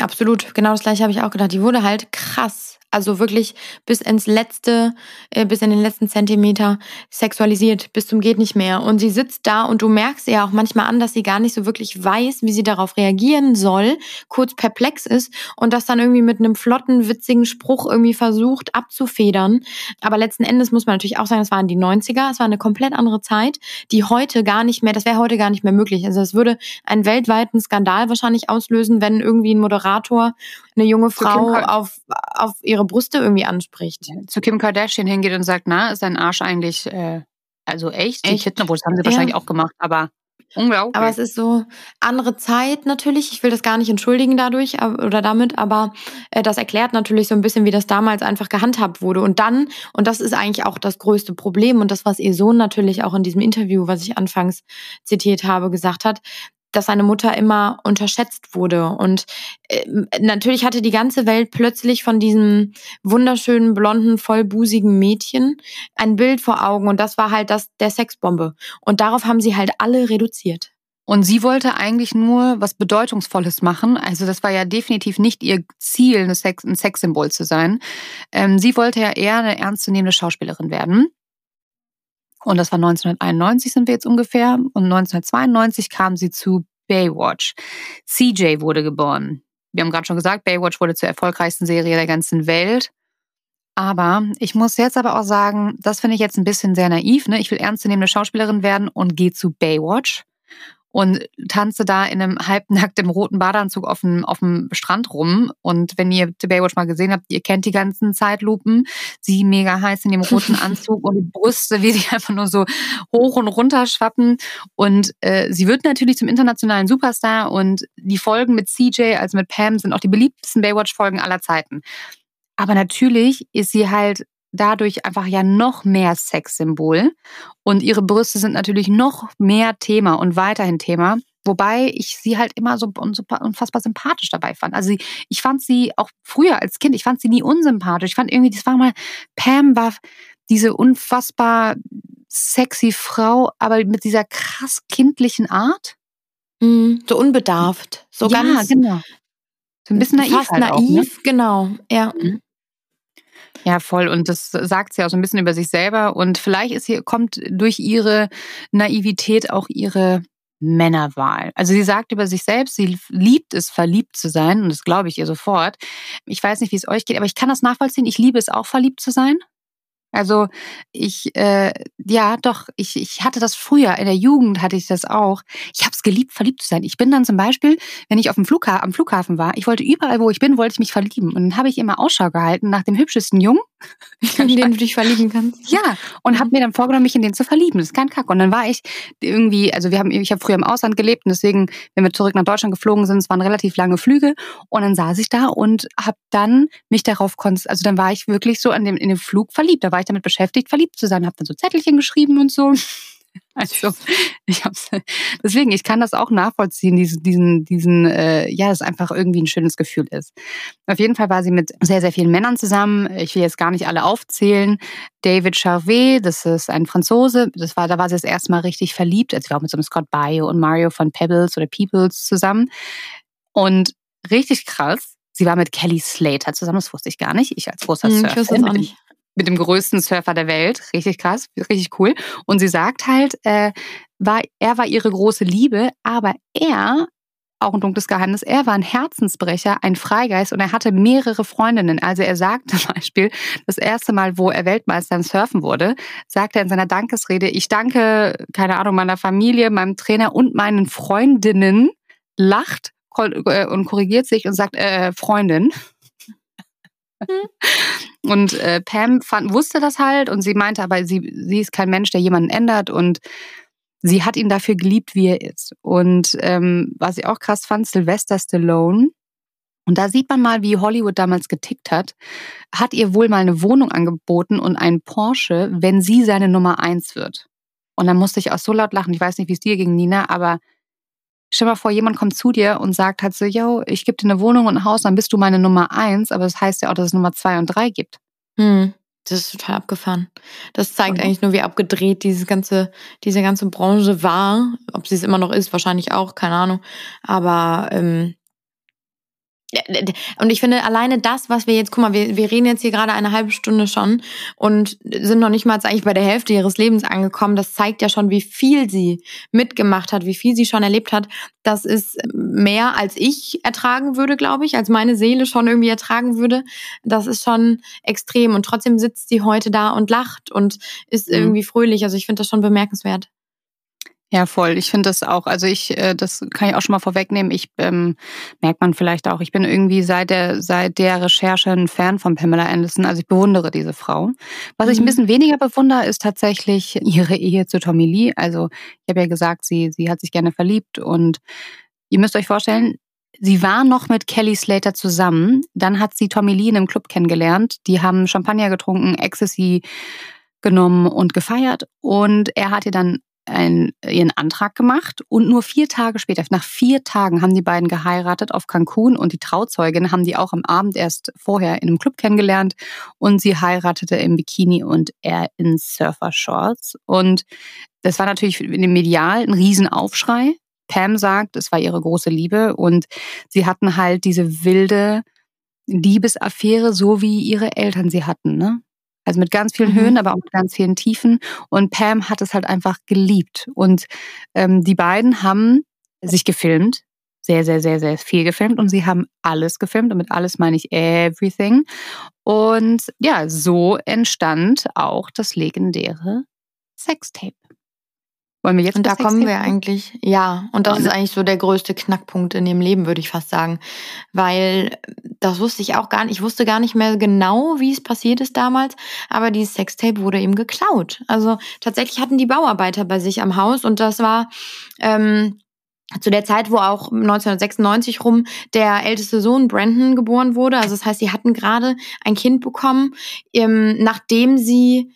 Absolut, genau das gleiche habe ich auch gedacht. Die wurde halt krass also wirklich bis ins letzte, äh, bis in den letzten Zentimeter sexualisiert, bis zum geht nicht mehr. Und sie sitzt da und du merkst ihr auch manchmal an, dass sie gar nicht so wirklich weiß, wie sie darauf reagieren soll, kurz perplex ist und das dann irgendwie mit einem flotten, witzigen Spruch irgendwie versucht abzufedern. Aber letzten Endes muss man natürlich auch sagen, es waren die 90er, es war eine komplett andere Zeit, die heute gar nicht mehr, das wäre heute gar nicht mehr möglich. Also es würde einen weltweiten Skandal wahrscheinlich auslösen, wenn irgendwie ein Moderator eine junge Frau auf, auf ihre Brüste irgendwie anspricht. Zu Kim Kardashian hingeht und sagt, na, ist dein Arsch eigentlich, äh, also echt? echt? Die das haben sie wahrscheinlich ja. auch gemacht, aber Unglaublich. Aber es ist so andere Zeit natürlich. Ich will das gar nicht entschuldigen dadurch oder damit, aber äh, das erklärt natürlich so ein bisschen, wie das damals einfach gehandhabt wurde. Und dann, und das ist eigentlich auch das größte Problem und das, was ihr Sohn natürlich auch in diesem Interview, was ich anfangs zitiert habe, gesagt hat, dass seine Mutter immer unterschätzt wurde. Und äh, natürlich hatte die ganze Welt plötzlich von diesem wunderschönen, blonden, vollbusigen Mädchen ein Bild vor Augen. Und das war halt das der Sexbombe. Und darauf haben sie halt alle reduziert. Und sie wollte eigentlich nur was Bedeutungsvolles machen. Also das war ja definitiv nicht ihr Ziel, ein, Sex, ein Sexsymbol zu sein. Ähm, sie wollte ja eher eine ernstzunehmende Schauspielerin werden. Und das war 1991 sind wir jetzt ungefähr. Und 1992 kam sie zu Baywatch. CJ wurde geboren. Wir haben gerade schon gesagt, Baywatch wurde zur erfolgreichsten Serie der ganzen Welt. Aber ich muss jetzt aber auch sagen, das finde ich jetzt ein bisschen sehr naiv. Ne? Ich will ernstzunehmende Schauspielerin werden und gehe zu Baywatch und tanze da in einem halbnackten roten Badeanzug auf dem, auf dem Strand rum. Und wenn ihr The Baywatch mal gesehen habt, ihr kennt die ganzen Zeitlupen. Sie mega heiß in dem roten Anzug und die Brüste, wie sie einfach nur so hoch und runter schwappen. Und äh, sie wird natürlich zum internationalen Superstar und die Folgen mit CJ, also mit Pam, sind auch die beliebtesten Baywatch-Folgen aller Zeiten. Aber natürlich ist sie halt dadurch einfach ja noch mehr Sexsymbol und ihre Brüste sind natürlich noch mehr Thema und weiterhin Thema. Wobei ich sie halt immer so unfassbar sympathisch dabei fand. Also ich fand sie auch früher als Kind, ich fand sie nie unsympathisch. Ich fand irgendwie, das war mal, Pam war diese unfassbar sexy Frau, aber mit dieser krass kindlichen Art. Mhm, so unbedarft. So ja, ganz. genau. So ein bisschen naiv. Fast halt naiv, auch, ne? genau. Ja. Mhm. Ja, voll. Und das sagt sie auch so ein bisschen über sich selber. Und vielleicht ist hier, kommt durch ihre Naivität auch ihre Männerwahl. Also sie sagt über sich selbst, sie liebt es, verliebt zu sein. Und das glaube ich ihr sofort. Ich weiß nicht, wie es euch geht, aber ich kann das nachvollziehen. Ich liebe es auch, verliebt zu sein. Also ich, äh, ja, doch, ich, ich hatte das früher, in der Jugend hatte ich das auch. Ich habe es geliebt, verliebt zu sein. Ich bin dann zum Beispiel, wenn ich auf dem Flughafen, am Flughafen war, ich wollte überall, wo ich bin, wollte ich mich verlieben. Und dann habe ich immer Ausschau gehalten nach dem hübschesten Jungen. In den du dich verlieben kannst. Ja, und habe mir dann vorgenommen, mich in den zu verlieben. Das ist kein Kack. Und dann war ich irgendwie, also wir haben, ich habe früher im Ausland gelebt und deswegen, wenn wir zurück nach Deutschland geflogen sind, es waren relativ lange Flüge. Und dann saß ich da und habe dann mich darauf konzentriert, also dann war ich wirklich so an dem, in dem Flug verliebt. Da war ich damit beschäftigt, verliebt zu sein, habe dann so Zettelchen geschrieben und so. Also ich hab's, deswegen, ich kann das auch nachvollziehen, diesen, diesen, diesen, äh, ja, dass einfach irgendwie ein schönes Gefühl ist. Auf jeden Fall war sie mit sehr, sehr vielen Männern zusammen. Ich will jetzt gar nicht alle aufzählen. David Charvet, das ist ein Franzose, das war, da war sie das erste Mal richtig verliebt. Also sie war auch mit so einem Scott Baio und Mario von Pebbles oder Peoples zusammen. Und richtig krass, sie war mit Kelly Slater zusammen, das wusste ich gar nicht. Ich als großer Hm, ich Surfer. wusste es auch nicht. Mit dem größten Surfer der Welt. Richtig krass, richtig cool. Und sie sagt halt, äh, war, er war ihre große Liebe, aber er, auch ein dunkles Geheimnis, er war ein Herzensbrecher, ein Freigeist und er hatte mehrere Freundinnen. Also er sagt zum Beispiel, das erste Mal, wo er Weltmeister im Surfen wurde, sagt er in seiner Dankesrede, ich danke, keine Ahnung, meiner Familie, meinem Trainer und meinen Freundinnen, lacht äh, und korrigiert sich und sagt, äh, Freundin. Und äh, Pam fand, wusste das halt und sie meinte aber, sie, sie ist kein Mensch, der jemanden ändert und sie hat ihn dafür geliebt, wie er ist. Und ähm, was ich auch krass fand, Sylvester Stallone, und da sieht man mal, wie Hollywood damals getickt hat, hat ihr wohl mal eine Wohnung angeboten und einen Porsche, wenn sie seine Nummer eins wird. Und dann musste ich auch so laut lachen. Ich weiß nicht, wie es dir ging, Nina, aber stell mal vor, jemand kommt zu dir und sagt halt so, yo, ich gebe dir eine Wohnung und ein Haus, dann bist du meine Nummer eins, aber das heißt ja auch, dass es Nummer zwei und drei gibt. Hm, das ist total abgefahren. Das zeigt Mhm. eigentlich nur, wie abgedreht dieses ganze, diese ganze Branche war. Ob sie es immer noch ist, wahrscheinlich auch, keine Ahnung. Aber ähm, und ich finde, alleine das, was wir jetzt, guck mal, wir, wir reden jetzt hier gerade eine halbe Stunde schon und sind noch nicht mal eigentlich bei der Hälfte ihres Lebens angekommen. Das zeigt ja schon, wie viel sie mitgemacht hat, wie viel sie schon erlebt hat. Das ist mehr, als ich ertragen würde, glaube ich, als meine Seele schon irgendwie ertragen würde. Das ist schon extrem. Und trotzdem sitzt sie heute da und lacht und ist Mhm. irgendwie fröhlich. Also ich finde das schon bemerkenswert. Ja, voll. Ich finde das auch, also ich, äh, das kann ich auch schon mal vorwegnehmen. Ich ähm, merkt man vielleicht auch, ich bin irgendwie seit der, seit der Recherche ein Fan von Pamela Anderson. Also ich bewundere diese Frau. Was ich ein Mhm. bisschen weniger bewundere, ist tatsächlich ihre Ehe zu Tommy Lee. Also ich habe ja gesagt, sie, sie hat sich gerne verliebt und ihr müsst euch vorstellen, sie war noch mit Kelly Slater zusammen. Dann hat sie Tommy Lee in einem Club kennengelernt. Die haben Champagner getrunken, Ecstasy genommen und gefeiert. Und er hat ihr dann einen, ihren Antrag gemacht und nur vier Tage später, nach vier Tagen, haben die beiden geheiratet auf Cancun und die Trauzeugin haben die auch am Abend erst vorher in einem Club kennengelernt und sie heiratete im Bikini und er in Surfer-Shorts. Und das war natürlich in dem Medial ein Riesenaufschrei. Pam sagt, es war ihre große Liebe und sie hatten halt diese wilde Liebesaffäre, so wie ihre Eltern sie hatten, ne? Also mit ganz vielen Mhm. Höhen, aber auch mit ganz vielen Tiefen. Und Pam hat es halt einfach geliebt. Und ähm, die beiden haben sich gefilmt. Sehr, sehr, sehr, sehr viel gefilmt. Und sie haben alles gefilmt. Und mit alles meine ich everything. Und ja, so entstand auch das legendäre Sextape. Wollen wir jetzt Und da kommen wir Sextape eigentlich, ja, und das Ja, ist eigentlich so der größte Knackpunkt in dem Leben, würde ich fast sagen. Weil das wusste ich auch gar nicht, ich wusste gar nicht mehr genau, wie es passiert ist damals, aber dieses Sextape wurde eben geklaut. Also tatsächlich hatten die Bauarbeiter bei sich am Haus und das war ähm, zu der Zeit, wo auch 1996 rum der älteste Sohn Brandon geboren wurde. Also das heißt, sie hatten gerade ein Kind bekommen, ähm, nachdem sie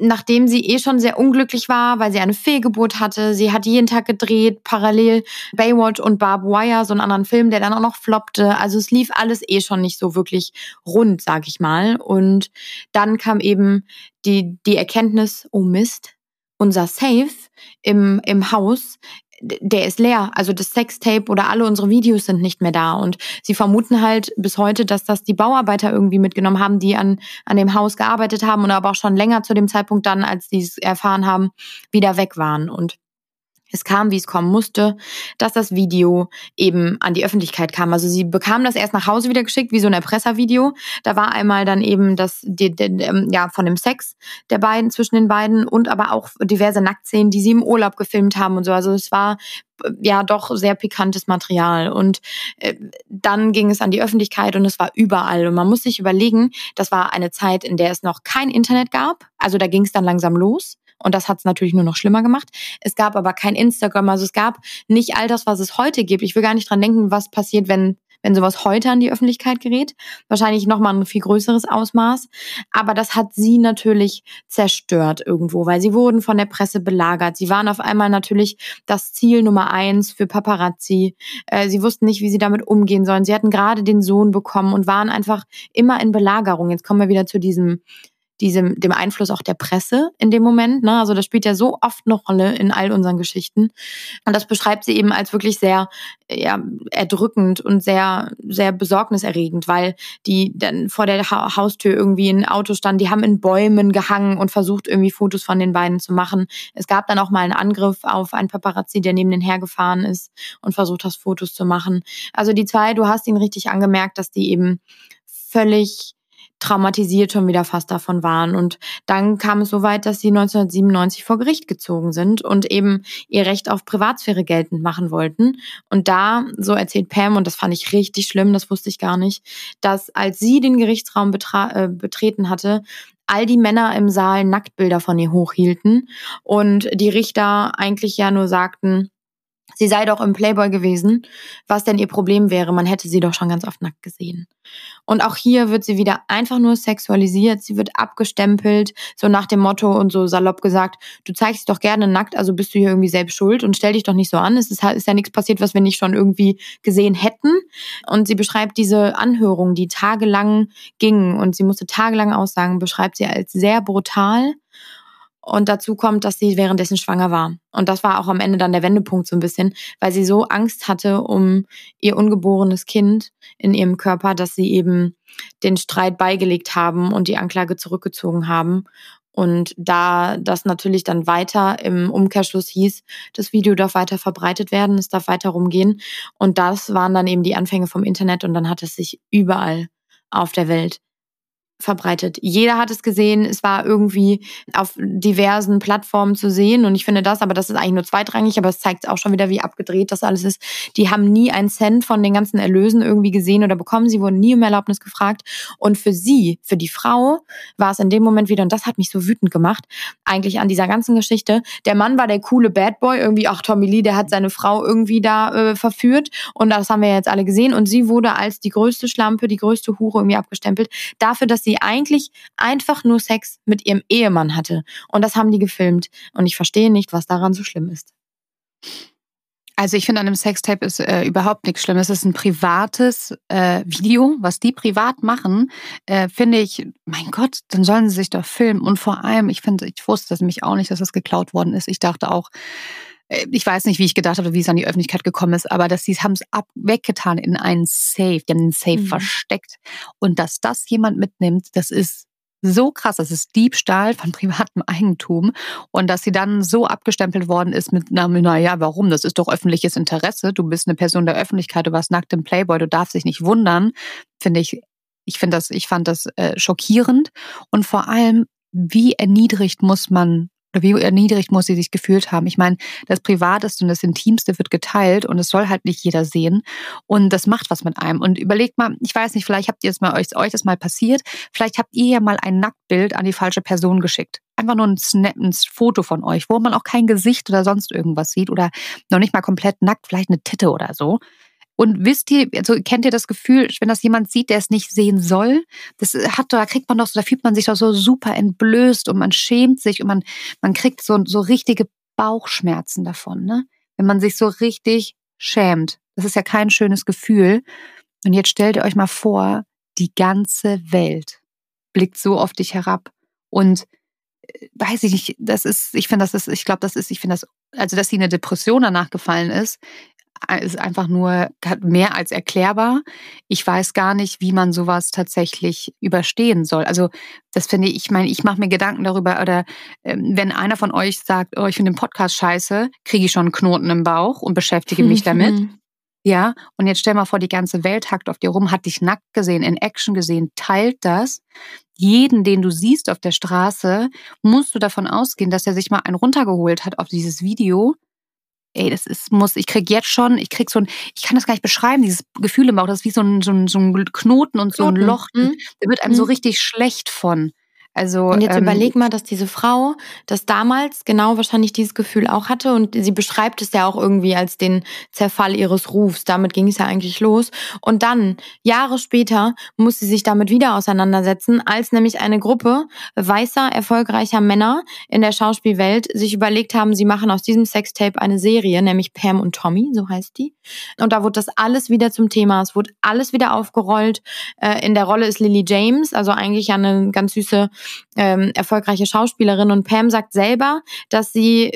nachdem sie eh schon sehr unglücklich war, weil sie eine Fehlgeburt hatte. Sie hat jeden Tag gedreht, parallel Baywatch und Barb Wire, so einen anderen Film, der dann auch noch floppte. Also es lief alles eh schon nicht so wirklich rund, sag ich mal. Und dann kam eben die, die Erkenntnis, oh Mist, unser Safe im, im Haus der ist leer. Also das Sextape oder alle unsere Videos sind nicht mehr da. Und sie vermuten halt bis heute, dass das die Bauarbeiter irgendwie mitgenommen haben, die an, an dem Haus gearbeitet haben und aber auch schon länger zu dem Zeitpunkt dann, als sie es erfahren haben, wieder weg waren. Und es kam, wie es kommen musste, dass das Video eben an die Öffentlichkeit kam. Also sie bekamen das erst nach Hause wieder geschickt, wie so ein Erpresservideo. Da war einmal dann eben das, die, die, ähm, ja, von dem Sex der beiden, zwischen den beiden und aber auch diverse Nacktszenen, die sie im Urlaub gefilmt haben und so. Also es war äh, ja doch sehr pikantes Material. Und äh, dann ging es an die Öffentlichkeit und es war überall. Und man muss sich überlegen, das war eine Zeit, in der es noch kein Internet gab. Also da ging es dann langsam los. Und das hat es natürlich nur noch schlimmer gemacht. Es gab aber kein Instagram, also es gab nicht all das, was es heute gibt. Ich will gar nicht dran denken, was passiert, wenn wenn sowas heute an die Öffentlichkeit gerät. Wahrscheinlich nochmal ein viel größeres Ausmaß. Aber das hat sie natürlich zerstört irgendwo, weil sie wurden von der Presse belagert. Sie waren auf einmal natürlich das Ziel Nummer eins für Paparazzi. Äh, sie wussten nicht, wie sie damit umgehen sollen. Sie hatten gerade den Sohn bekommen und waren einfach immer in Belagerung. Jetzt kommen wir wieder zu diesem diesem, dem Einfluss auch der Presse in dem Moment. Ne? Also das spielt ja so oft eine Rolle in all unseren Geschichten. Und das beschreibt sie eben als wirklich sehr ja, erdrückend und sehr, sehr besorgniserregend, weil die dann vor der ha Haustür irgendwie ein Auto stand, die haben in Bäumen gehangen und versucht, irgendwie Fotos von den beiden zu machen. Es gab dann auch mal einen Angriff auf einen Paparazzi, der neben den hergefahren ist und versucht hat, Fotos zu machen. Also die zwei, du hast ihn richtig angemerkt, dass die eben völlig traumatisiert schon wieder fast davon waren. Und dann kam es so weit, dass sie 1997 vor Gericht gezogen sind und eben ihr Recht auf Privatsphäre geltend machen wollten. Und da, so erzählt Pam, und das fand ich richtig schlimm, das wusste ich gar nicht, dass als sie den Gerichtsraum äh, betreten hatte, all die Männer im Saal Nacktbilder von ihr hochhielten und die Richter eigentlich ja nur sagten, Sie sei doch im Playboy gewesen, was denn ihr Problem wäre. Man hätte sie doch schon ganz oft nackt gesehen. Und auch hier wird sie wieder einfach nur sexualisiert. Sie wird abgestempelt, so nach dem Motto und so salopp gesagt, du zeigst dich doch gerne nackt, also bist du hier irgendwie selbst schuld und stell dich doch nicht so an. Es ist, ist ja nichts passiert, was wir nicht schon irgendwie gesehen hätten. Und sie beschreibt diese Anhörung, die tagelang gingen und sie musste tagelang aussagen, beschreibt sie als sehr brutal und dazu kommt, dass sie währenddessen schwanger war. Und das war auch am Ende dann der Wendepunkt so ein bisschen, weil sie so Angst hatte um ihr ungeborenes Kind in ihrem Körper, dass sie eben den Streit beigelegt haben und die Anklage zurückgezogen haben. Und da das natürlich dann weiter im Umkehrschluss hieß, das Video darf weiter verbreitet werden, es darf weiter rumgehen. Und das waren dann eben die Anfänge vom Internet und dann hat es sich überall auf der Welt verbreitet. Jeder hat es gesehen, es war irgendwie auf diversen Plattformen zu sehen und ich finde das, aber das ist eigentlich nur zweitrangig, aber es zeigt auch schon wieder, wie abgedreht das alles ist. Die haben nie einen Cent von den ganzen Erlösen irgendwie gesehen oder bekommen, sie wurden nie um Erlaubnis gefragt. Und für sie, für die Frau, war es in dem Moment wieder, und das hat mich so wütend gemacht, eigentlich an dieser ganzen Geschichte, der Mann war der coole Bad Boy, irgendwie, ach Tommy Lee, der hat seine Frau irgendwie da äh, verführt. Und das haben wir jetzt alle gesehen. Und sie wurde als die größte Schlampe, die größte Hure irgendwie abgestempelt, dafür, dass sie sie eigentlich einfach nur Sex mit ihrem Ehemann hatte. Und das haben die gefilmt. Und ich verstehe nicht, was daran so schlimm ist. Also ich finde an einem Sextape ist äh, überhaupt nichts Schlimmes. Es ist ein privates äh, Video, was die privat machen, äh, finde ich, mein Gott, dann sollen sie sich doch filmen. Und vor allem, ich finde, ich wusste das nämlich auch nicht, dass das geklaut worden ist. Ich dachte auch, ich weiß nicht, wie ich gedacht habe, wie es an die Öffentlichkeit gekommen ist, aber dass sie haben es ab weggetan in einen Safe, die haben den Safe mhm. versteckt und dass das jemand mitnimmt, das ist so krass, das ist Diebstahl von privatem Eigentum und dass sie dann so abgestempelt worden ist mit, na, na ja, warum? Das ist doch öffentliches Interesse. Du bist eine Person der Öffentlichkeit, du warst nackt im Playboy, du darfst dich nicht wundern, finde ich. Ich finde das, ich fand das äh, schockierend und vor allem, wie erniedrigt muss man oder wie erniedrigt muss sie sich gefühlt haben. Ich meine, das Privateste und das Intimste wird geteilt und es soll halt nicht jeder sehen. Und das macht was mit einem. Und überlegt mal, ich weiß nicht, vielleicht habt ihr es mal euch, euch das mal passiert. Vielleicht habt ihr ja mal ein Nacktbild an die falsche Person geschickt. Einfach nur ein Snap, ein Foto von euch, wo man auch kein Gesicht oder sonst irgendwas sieht oder noch nicht mal komplett nackt, vielleicht eine Titte oder so. Und wisst ihr, also kennt ihr das Gefühl, wenn das jemand sieht, der es nicht sehen soll, das hat, da kriegt man doch da fühlt man sich doch so super entblößt und man schämt sich und man, man kriegt so, so richtige Bauchschmerzen davon, ne? Wenn man sich so richtig schämt. Das ist ja kein schönes Gefühl. Und jetzt stellt ihr euch mal vor, die ganze Welt blickt so auf dich herab und weiß ich nicht, das ist, ich finde, das ist, ich glaube, das ist, ich finde das, also dass sie eine Depression danach gefallen ist, ist einfach nur mehr als erklärbar. Ich weiß gar nicht, wie man sowas tatsächlich überstehen soll. Also das finde ich, ich meine, ich mache mir Gedanken darüber, oder ähm, wenn einer von euch sagt, oh, ich finde den Podcast scheiße, kriege ich schon einen Knoten im Bauch und beschäftige mich damit. Ja, und jetzt stell mal vor, die ganze Welt hackt auf dir rum, hat dich nackt gesehen, in Action gesehen, teilt das. Jeden, den du siehst auf der Straße, musst du davon ausgehen, dass er sich mal einen runtergeholt hat auf dieses Video ey, das ist, muss, ich krieg jetzt schon, ich krieg so ein, ich kann das gar nicht beschreiben, dieses Gefühl im Bauch, das ist wie so ein, so ein, so ein Knoten und Knoten. so ein Loch. Mhm. Da wird einem mhm. so richtig schlecht von. Also, und jetzt ähm, überleg mal, dass diese Frau das damals genau wahrscheinlich dieses Gefühl auch hatte und sie beschreibt es ja auch irgendwie als den Zerfall ihres Rufs. Damit ging es ja eigentlich los. Und dann, Jahre später, muss sie sich damit wieder auseinandersetzen, als nämlich eine Gruppe weißer, erfolgreicher Männer in der Schauspielwelt sich überlegt haben, sie machen aus diesem Sextape eine Serie, nämlich Pam und Tommy, so heißt die. Und da wurde das alles wieder zum Thema. Es wurde alles wieder aufgerollt. Äh, in der Rolle ist Lily James, also eigentlich eine ganz süße ähm, erfolgreiche Schauspielerin. Und Pam sagt selber, dass sie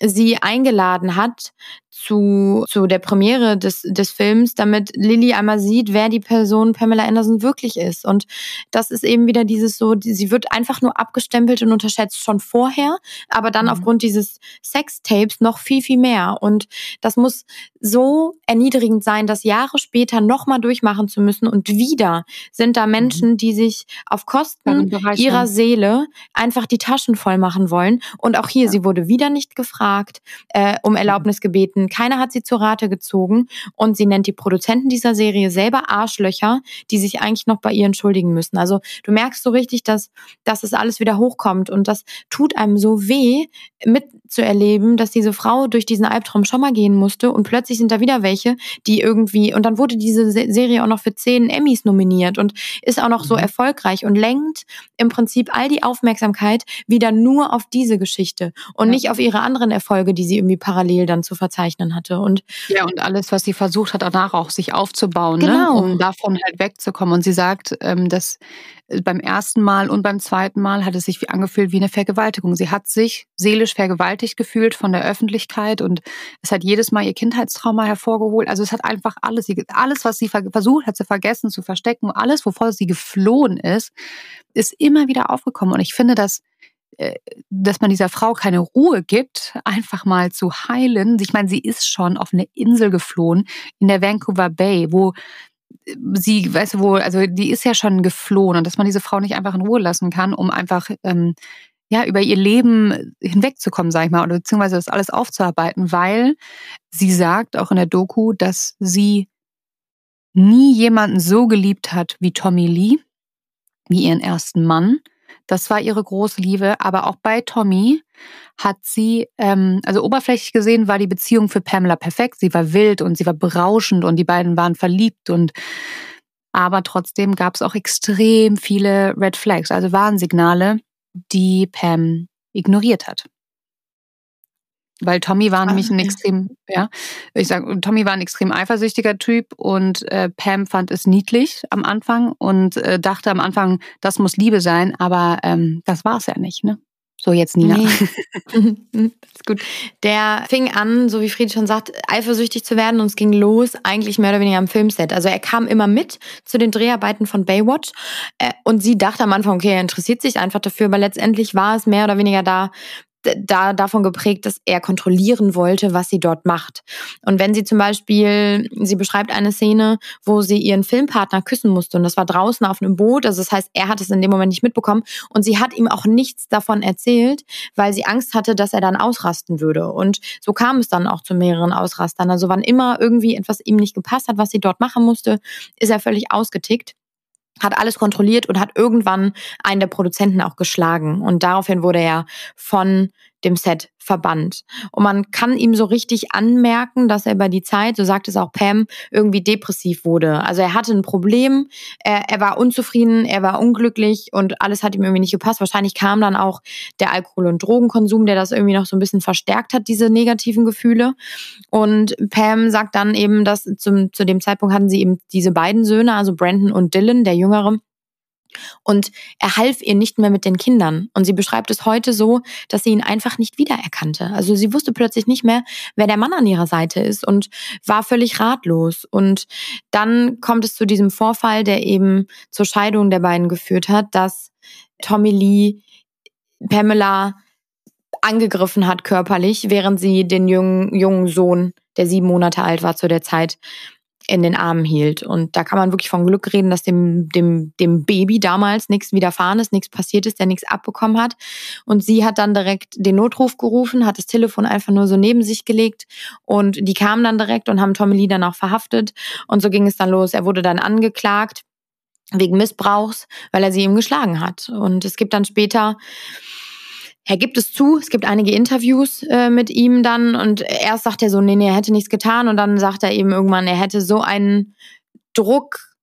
sie eingeladen hat zu, zu der Premiere des, des Films, damit Lilly einmal sieht, wer die Person Pamela Anderson wirklich ist. Und das ist eben wieder dieses so, sie wird einfach nur abgestempelt und unterschätzt schon vorher, aber dann mhm. aufgrund dieses Sextapes noch viel, viel mehr. Und das muss so erniedrigend sein, das Jahre später nochmal durchmachen zu müssen. Und wieder sind da mhm. Menschen, die sich auf Kosten ihrer Seele einfach die Taschen voll machen wollen. Und auch hier, ja. sie wurde wieder nicht gefragt, äh, um Erlaubnis gebeten keiner hat sie zur Rate gezogen und sie nennt die Produzenten dieser Serie selber Arschlöcher, die sich eigentlich noch bei ihr entschuldigen müssen. Also du merkst so richtig, dass, dass es alles wieder hochkommt und das tut einem so weh, mitzuerleben, dass diese Frau durch diesen Albtraum schon mal gehen musste und plötzlich sind da wieder welche, die irgendwie, und dann wurde diese Serie auch noch für zehn Emmys nominiert und ist auch noch so mhm. erfolgreich und lenkt im Prinzip all die Aufmerksamkeit wieder nur auf diese Geschichte und ja. nicht auf ihre anderen Erfolge, die sie irgendwie parallel dann zu verzeichnen Zeichnen hatte. Und ja, und alles, was sie versucht hat, danach auch sich aufzubauen, ne? genau. ne? um davon halt wegzukommen. Und sie sagt, ähm, dass beim ersten Mal und beim zweiten Mal hat es sich angefühlt wie eine Vergewaltigung. Sie hat sich seelisch vergewaltigt gefühlt von der Öffentlichkeit und es hat jedes Mal ihr Kindheitstrauma hervorgeholt. Also es hat einfach alles, alles, was sie versucht hat zu vergessen, zu verstecken, alles, wovor sie geflohen ist, ist immer wieder aufgekommen. Und ich finde, dass äh, dass man dieser Frau keine Ruhe gibt, einfach mal zu heilen. Ich meine, sie ist schon auf eine Insel geflohen in der Vancouver Bay, wo äh, sie, weißt du, wo, also die ist ja schon geflohen und dass man diese Frau nicht einfach in Ruhe lassen kann, um einfach ähm, ja über ihr Leben hinwegzukommen, sag ich mal, oder beziehungsweise das alles aufzuarbeiten, weil sie sagt auch in der Doku, dass sie nie jemanden so geliebt hat wie Tommy Lee, wie ihren ersten Mann das war ihre große Liebe. Aber auch bei Tommy hat sie, ähm, also oberflächlich gesehen war die Beziehung für Pamela perfekt. Sie war wild und sie war berauschend und die beiden waren verliebt und aber trotzdem gab es auch extrem viele Red Flags, also Warnsignale, die Pam ignoriert hat. Weil Tommy war nämlich ein extrem, ja, ich sag, Tommy war ein extrem eifersüchtiger Typ und äh, Pam fand es niedlich am Anfang und äh, dachte am Anfang, das muss Liebe sein, aber ähm, das war es ja nicht, ne? So, jetzt Nina. Nee. ist gut. Der fing an, so wie Fried schon sagt, eifersüchtig zu werden und es ging los, eigentlich mehr oder weniger am Filmset. Also er kam immer mit zu den Dreharbeiten von Baywatch äh, und sie dachte am Anfang, okay, er interessiert sich einfach dafür, aber letztendlich war es mehr oder weniger da, da davon geprägt, dass er kontrollieren wollte, was sie dort macht. Und wenn sie zum Beispiel, sie beschreibt eine Szene, wo sie ihren Filmpartner küssen musste und das war draußen auf einem Boot, also das heißt, er hat es in dem Moment nicht mitbekommen und sie hat ihm auch nichts davon erzählt, weil sie Angst hatte, dass er dann ausrasten würde. Und so kam es dann auch zu mehreren Ausrastern. Also wann immer irgendwie etwas ihm nicht gepasst hat, was sie dort machen musste, ist er völlig ausgetickt hat alles kontrolliert und hat irgendwann einen der Produzenten auch geschlagen. Und daraufhin wurde er von dem Set verbannt. Und man kann ihm so richtig anmerken, dass er über die Zeit, so sagt es auch Pam, irgendwie depressiv wurde. Also er hatte ein Problem, er, er war unzufrieden, er war unglücklich und alles hat ihm irgendwie nicht gepasst. Wahrscheinlich kam dann auch der Alkohol- und Drogenkonsum, der das irgendwie noch so ein bisschen verstärkt hat, diese negativen Gefühle. Und Pam sagt dann eben, dass zum, zu dem Zeitpunkt hatten sie eben diese beiden Söhne, also Brandon und Dylan, der Jüngere, Und er half ihr nicht mehr mit den Kindern. Und sie beschreibt es heute so, dass sie ihn einfach nicht wiedererkannte. Also sie wusste plötzlich nicht mehr, wer der Mann an ihrer Seite ist und war völlig ratlos. Und dann kommt es zu diesem Vorfall, der eben zur Scheidung der beiden geführt hat, dass Tommy Lee Pamela angegriffen hat körperlich, während sie den jungen, jungen Sohn, der sieben Monate alt war zu der Zeit, in den Armen hielt. Und da kann man wirklich von Glück reden, dass dem, dem, dem Baby damals nichts widerfahren ist, nichts passiert ist, der nichts abbekommen hat. Und sie hat dann direkt den Notruf gerufen, hat das Telefon einfach nur so neben sich gelegt und die kamen dann direkt und haben Tommy Lee dann auch verhaftet. Und so ging es dann los. Er wurde dann angeklagt wegen Missbrauchs, weil er sie ihm geschlagen hat. Und es gibt dann später er gibt es zu, es gibt einige Interviews äh, mit ihm dann und erst sagt er so, nee, nee, er hätte nichts getan und dann sagt er eben irgendwann, er hätte so einen Druck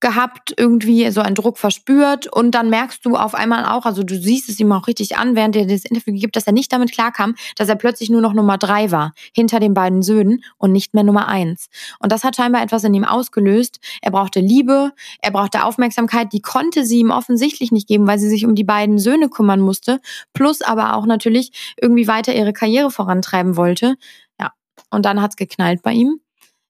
gehabt, irgendwie so einen Druck verspürt und dann merkst du auf einmal auch, also du siehst es ihm auch richtig an, während er das Interview gibt, dass er nicht damit klarkam, dass er plötzlich nur noch Nummer drei war, hinter den beiden Söhnen und nicht mehr Nummer eins. Und das hat scheinbar etwas in ihm ausgelöst. Er brauchte Liebe, er brauchte Aufmerksamkeit, die konnte sie ihm offensichtlich nicht geben, weil sie sich um die beiden Söhne kümmern musste, plus aber auch natürlich irgendwie weiter ihre Karriere vorantreiben wollte. Ja, und dann hat's geknallt bei ihm.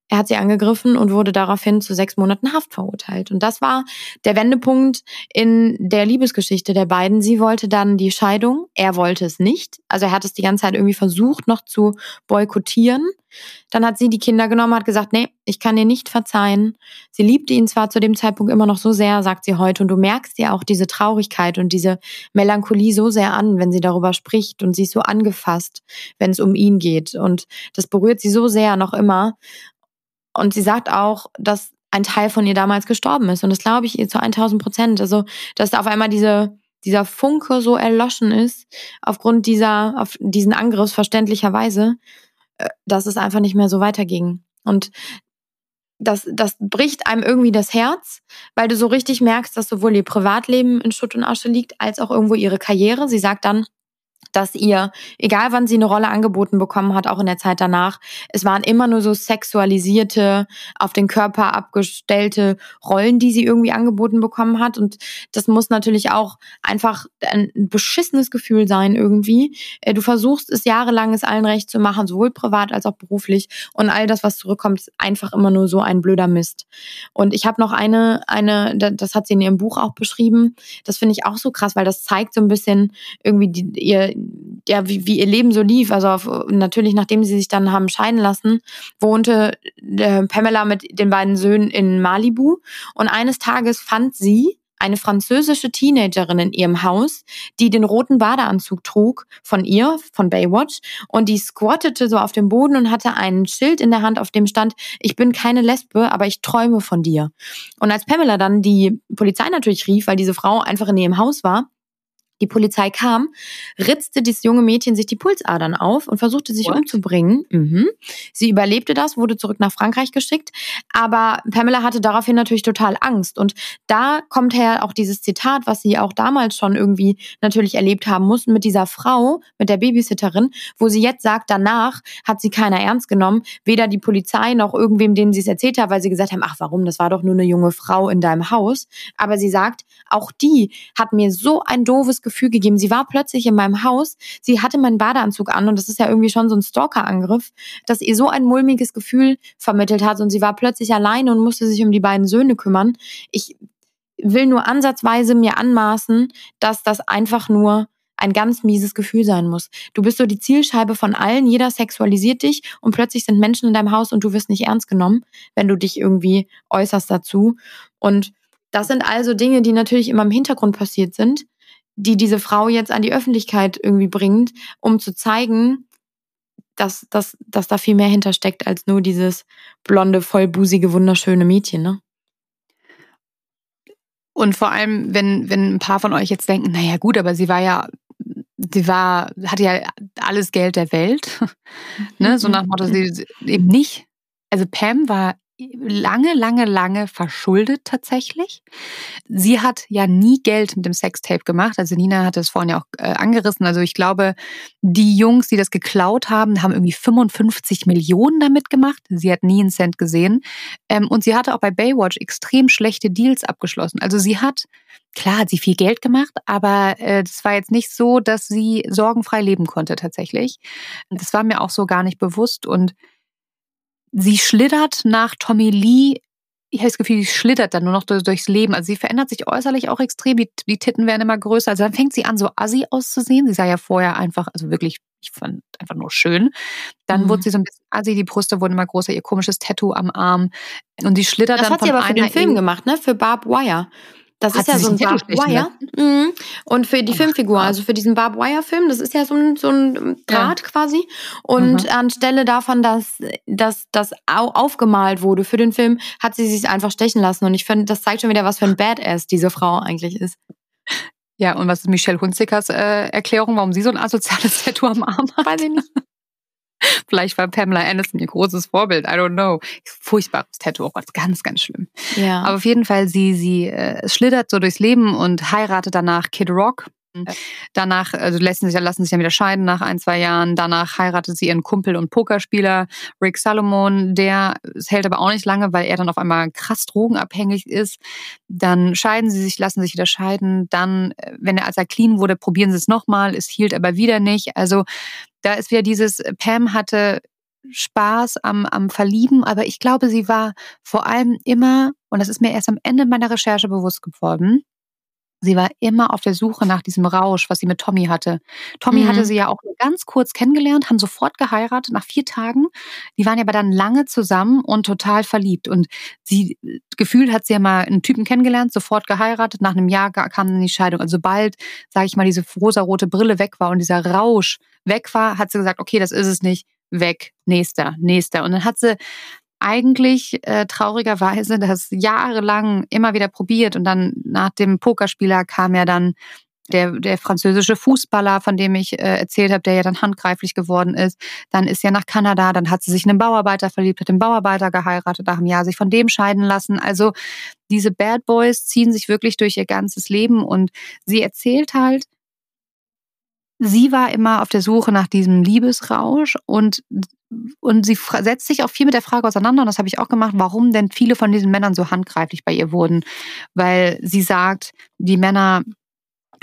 Er hat sie angegriffen und wurde daraufhin zu sechs Monaten Haft verurteilt. Und das war der Wendepunkt in der Liebesgeschichte der beiden. Sie wollte dann die Scheidung, er wollte es nicht. Also er hat es die ganze Zeit irgendwie versucht, noch zu boykottieren. Dann hat sie die Kinder genommen, hat gesagt, nee, ich kann dir nicht verzeihen. Sie liebte ihn zwar zu dem Zeitpunkt immer noch so sehr, sagt sie heute, und du merkst ja auch diese Traurigkeit und diese Melancholie so sehr an, wenn sie darüber spricht und sie ist so angefasst, wenn es um ihn geht. Und das berührt sie so sehr noch immer. Und sie sagt auch, dass ein Teil von ihr damals gestorben ist. Und das glaube ich ihr zu 1000 Prozent. Also, dass da auf einmal diese, dieser Funke so erloschen ist, aufgrund dieser, auf diesen Angriffs verständlicherweise, äh, dass es einfach nicht mehr so weiterging. Und das, das bricht einem irgendwie das Herz, weil du so richtig merkst, dass sowohl ihr Privatleben in Schutt und Asche liegt, als auch irgendwo ihre Karriere. Sie sagt dann, dass ihr, egal wann sie eine Rolle angeboten bekommen hat, auch in der Zeit danach, es waren immer nur so sexualisierte, auf den Körper abgestellte Rollen, die sie irgendwie angeboten bekommen hat. Und das muss natürlich auch einfach ein beschissenes Gefühl sein irgendwie. Äh, du versuchst es jahrelang, es allen recht zu machen, sowohl privat als auch beruflich. Und all das, was zurückkommt, ist einfach immer nur so ein blöder Mist. Und ich habe noch eine, eine, das hat sie in ihrem Buch auch beschrieben. Das finde ich auch so krass, weil das zeigt so ein bisschen irgendwie die, ihr ja, wie, wie ihr Leben so lief. Also auf, natürlich, nachdem sie sich dann haben scheiden lassen, wohnte äh, Pamela mit den beiden Söhnen in Malibu. Und eines Tages fand sie eine französische Teenagerin in ihrem Haus, die den roten Badeanzug trug von ihr, von Baywatch, und die squattete so auf dem Boden und hatte ein Schild in der Hand, auf dem stand, ich bin keine Lesbe, aber ich träume von dir. Und als Pamela dann die Polizei natürlich rief, weil diese Frau einfach in ihrem Haus war, die Polizei kam, ritzte das junge Mädchen sich die Pulsadern auf und versuchte sich What? umzubringen. Mhm. Sie überlebte das, wurde zurück nach Frankreich geschickt, aber Pamela hatte daraufhin natürlich total Angst. Und da kommt her auch dieses Zitat, was sie auch damals schon irgendwie natürlich erlebt haben mussten mit dieser Frau, mit der Babysitterin, wo sie jetzt sagt, danach hat sie keiner ernst genommen, weder die Polizei noch irgendwem, dem sie es erzählt hat, weil sie gesagt haben, ach warum, das war doch nur eine junge Frau in deinem Haus. Aber sie sagt, auch die hat mir so ein doofes Gefühl gegeben. Sie war plötzlich in meinem Haus, sie hatte meinen Badeanzug an und das ist ja irgendwie schon so ein Stalker-Angriff, dass ihr so ein mulmiges Gefühl vermittelt hat und sie war plötzlich alleine und musste sich um die beiden Söhne kümmern. Ich will nur ansatzweise mir anmaßen, dass das einfach nur ein ganz mieses Gefühl sein muss. Du bist so die Zielscheibe von allen, jeder sexualisiert dich und plötzlich sind Menschen in deinem Haus und du wirst nicht ernst genommen, wenn du dich irgendwie äußerst dazu. Und das sind also Dinge, die natürlich immer im Hintergrund passiert sind, die diese Frau jetzt an die Öffentlichkeit irgendwie bringt, um zu zeigen, dass, dass, dass da viel mehr hintersteckt als nur dieses blonde, vollbusige, wunderschöne Mädchen, ne? Und vor allem, wenn, wenn ein paar von euch jetzt denken, naja gut, aber sie war ja, sie war, hatte ja alles Geld der Welt. ne? So nach dem Motto, sie eben nicht. Also Pam war lange, lange, lange verschuldet tatsächlich. Sie hat ja nie Geld mit dem Sextape gemacht. Also Nina hat es vorhin ja auch äh, angerissen. Also ich glaube, die Jungs, die das geklaut haben, haben irgendwie 55 Millionen damit gemacht. Sie hat nie einen Cent gesehen. Ähm, und sie hatte auch bei Baywatch extrem schlechte Deals abgeschlossen. Also sie hat, klar hat sie viel Geld gemacht, aber äh, das war jetzt nicht so, dass sie sorgenfrei leben konnte tatsächlich. Das war mir auch so gar nicht bewusst und sie schlittert nach Tommy Lee. Ich habe das Gefühl, sie schlittert dann nur noch durchs Leben. Also sie verändert sich äußerlich auch extrem. Die, die Titten werden immer größer. Also dann fängt sie an, so assi auszusehen. Sie sah ja vorher einfach, also wirklich, ich fand einfach nur schön. Dann mhm. wurde sie so ein bisschen assi, die Brüste wurden immer größer, ihr komisches Tattoo am Arm. Und sie schlittert das dann von Das hat sie aber für den Film gemacht, ne? Für Barb Wire. Das Hat ist ja so ein Barbed Wire. Mhm. Und für die oh, Filmfigur, also für diesen Barbed Wire-Film, das ist ja so ein, so ein Draht ja. quasi. Und mhm. anstelle davon, dass, dass das aufgemalt wurde für den Film, hat sie sich einfach stechen lassen. Und ich finde, das zeigt schon wieder, was für ein Badass diese Frau eigentlich ist. Ja, und was ist Michelle Hunzikers äh, Erklärung, warum sie so ein asoziales Tattoo am Arm hat? Weiß ich nicht. Vielleicht war Pamela Anderson ihr großes Vorbild. I don't know. Furchtbares Tattoo, was ganz, ganz schlimm. Ja. Aber auf jeden Fall, sie, sie äh, schlittert so durchs Leben und heiratet danach Kid Rock. Danach also lassen, sich, lassen sich dann wieder scheiden nach ein, zwei Jahren. Danach heiratet sie ihren Kumpel und Pokerspieler Rick Salomon. Der hält aber auch nicht lange, weil er dann auf einmal krass drogenabhängig ist. Dann scheiden sie sich, lassen sich wieder scheiden. Dann, äh, wenn er als er clean wurde, probieren sie es nochmal. Es hielt aber wieder nicht. Also da ist wieder dieses, äh, Pam hatte Spaß am, am Verlieben, aber ich glaube, sie war vor allem immer, und das ist mir erst am Ende meiner Recherche bewusst geworden, sie war immer auf der Suche nach diesem Rausch, was sie mit Tommy hatte. Tommy mhm. hatte sie ja auch ganz kurz kennengelernt, haben sofort geheiratet nach vier Tagen. Die waren ja aber dann lange zusammen und total verliebt. Und sie gefühlt hat sie ja mal einen Typen kennengelernt, sofort geheiratet. Nach einem Jahr kam dann die Scheidung. Also sobald, sage ich mal, diese rosarote Brille weg war und dieser Rausch weg war, hat sie gesagt, okay, das ist es nicht, weg, nächster, nächster. Und dann hat sie eigentlich äh, traurigerweise das jahrelang immer wieder probiert und dann nach dem Pokerspieler kam ja dann der, der französische Fußballer, von dem ich äh, erzählt habe, der ja dann handgreiflich geworden ist. Dann ist ja nach Kanada, dann hat sie sich in einen Bauarbeiter verliebt, hat den Bauarbeiter geheiratet, nach einem Jahr sich von dem scheiden lassen. Also diese Bad Boys ziehen sich wirklich durch ihr ganzes Leben und sie erzählt halt, sie war immer auf der Suche nach diesem Liebesrausch und, und sie setzt sich auch viel mit der Frage auseinander, und das habe ich auch gemacht, warum denn viele von diesen Männern so handgreiflich bei ihr wurden. Weil sie sagt, die Männer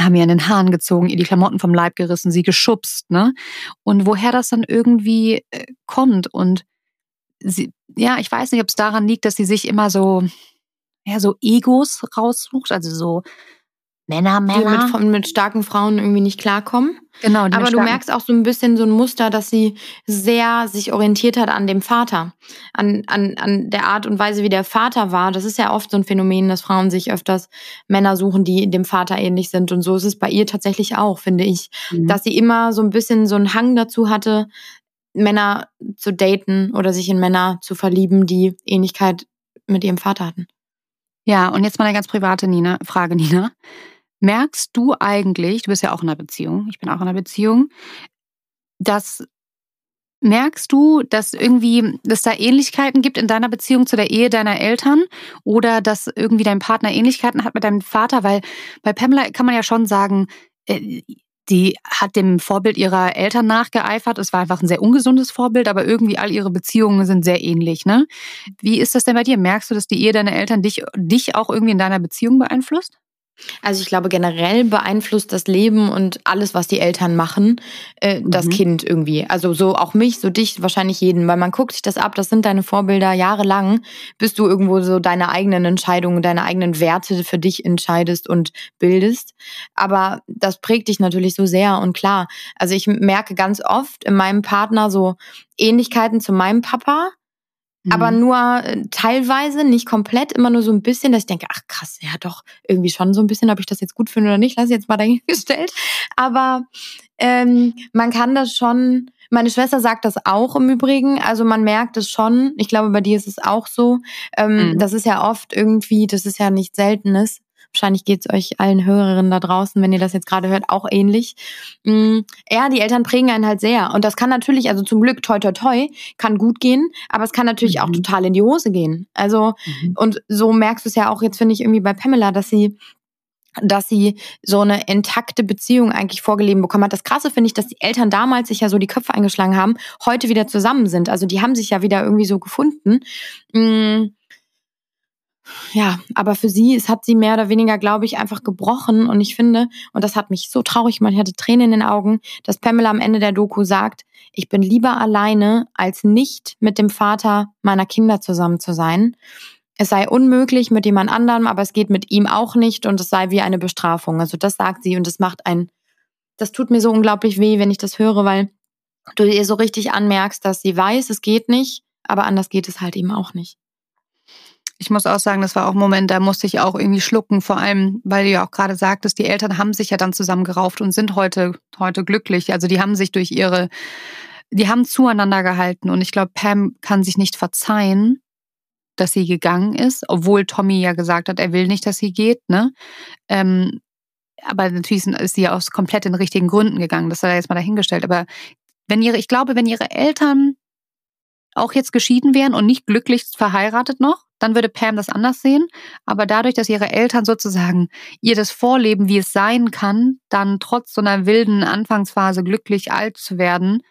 haben ihr an den Haaren gezogen, ihr die Klamotten vom Leib gerissen, sie geschubst, ne? Und woher das dann irgendwie äh, kommt und sie, ja, ich weiß nicht, ob es daran liegt, dass sie sich immer so, ja, so Egos raussucht, also so Männer, Männer. Die mit, mit starken Frauen irgendwie nicht klarkommen. Genau. Aber du merkst auch so ein bisschen so ein Muster, dass sie sehr sich orientiert hat an dem Vater. An, an, an der Art und Weise, wie der Vater war. Das ist ja oft so ein Phänomen, dass Frauen sich öfters Männer suchen, die dem Vater ähnlich sind. Und so ist es bei ihr tatsächlich auch, finde ich. Mhm. Dass sie immer so ein bisschen so einen Hang dazu hatte, Männer zu daten oder sich in Männer zu verlieben, die Ähnlichkeit mit ihrem Vater hatten. Ja, und jetzt mal eine ganz private Nina, Frage, Nina. Merkst du eigentlich, du bist ja auch in einer Beziehung, ich bin auch in einer Beziehung, dass merkst du, dass irgendwie, dass da Ähnlichkeiten gibt in deiner Beziehung zu der Ehe deiner Eltern oder dass irgendwie dein Partner Ähnlichkeiten hat mit deinem Vater? Weil bei Pamela kann man ja schon sagen, äh, die hat dem Vorbild ihrer Eltern nachgeeifert. Es war einfach ein sehr ungesundes Vorbild, aber irgendwie all ihre Beziehungen sind sehr ähnlich. Ne? Wie ist das denn bei dir? Merkst du, dass die Ehe deiner Eltern dich, dich auch irgendwie in deiner Beziehung beeinflusst? Also ich glaube, generell beeinflusst das Leben und alles, was die Eltern machen, äh, mhm. das Kind irgendwie. Also so auch mich, so dich, wahrscheinlich jeden, weil man guckt sich das ab, das sind deine Vorbilder jahrelang, bis du irgendwo so deine eigenen Entscheidungen, deine eigenen Werte für dich entscheidest und bildest. Aber das prägt dich natürlich so sehr und klar. Also ich merke ganz oft in meinem Partner so Ähnlichkeiten zu meinem Papa, aber mhm. nur äh, teilweise, nicht komplett, immer nur so ein bisschen, dass ich denke, ach krass, ja doch, irgendwie schon so ein bisschen, ob ich das jetzt gut finde oder nicht, lass ich jetzt mal dahingestellt. Aber ähm, man kann das schon, meine Schwester sagt das auch im Übrigen, also man merkt es schon, ich glaube, bei dir ist es auch so. Ähm, mhm. Das ist ja oft irgendwie, das ist ja nichts Seltenes, Wahrscheinlich geht es euch allen Hörerinnen da draußen, wenn ihr das jetzt gerade hört, auch ähnlich. Mm, ja, die Eltern prägen einen halt sehr. Und das kann natürlich, also zum Glück, toi, toi, toi, kann gut gehen, aber es kann natürlich mhm. auch total in die Hose gehen. Also, mhm. und so merkst du es ja auch jetzt, finde ich, irgendwie bei Pamela, dass sie dass sie so eine intakte Beziehung eigentlich vorgelebt bekommen hat. Das Krasse finde ich, dass die Eltern damals sich ja so die Köpfe eingeschlagen haben, heute wieder zusammen sind. Also die haben sich ja wieder irgendwie so gefunden. Mm. Ja, aber für sie, es hat sie mehr oder weniger, glaube ich, einfach gebrochen. Und ich finde, und das hat mich so traurig gemacht, ich hatte Tränen in den Augen, dass Pamela am Ende der Doku sagt, ich bin lieber alleine, als nicht mit dem Vater meiner Kinder zusammen zu sein es sei unmöglich mit jemand anderem, aber es geht mit ihm auch nicht und es sei wie eine Bestrafung. Also das sagt sie und das macht ein, das tut mir so unglaublich weh, wenn ich das höre, weil du ihr so richtig anmerkst, dass sie weiß, es geht nicht, aber anders geht es halt eben auch nicht. Ich muss auch sagen, das war auch ein Moment, da musste ich auch irgendwie schlucken, vor allem, weil du ja auch gerade sagtest, die Eltern haben sich ja dann zusammengerauft und sind heute, heute glücklich. Also die haben sich durch ihre, die haben zueinander gehalten und ich glaube, Pam kann sich nicht verzeihen, dass sie gegangen ist, obwohl Tommy ja gesagt hat, er will nicht, dass sie geht, ne? Ähm, aber natürlich ist sie ja aus komplett den richtigen Gründen gegangen. Das sei jetzt mal dahingestellt. Aber wenn ihre, ich glaube, wenn ihre Eltern auch jetzt geschieden wären und nicht glücklich verheiratet noch, dann würde Pam das anders sehen. Aber dadurch, dass ihre Eltern sozusagen ihr das vorleben, wie es sein kann, dann trotz so einer wilden Anfangsphase glücklich alt zu werden,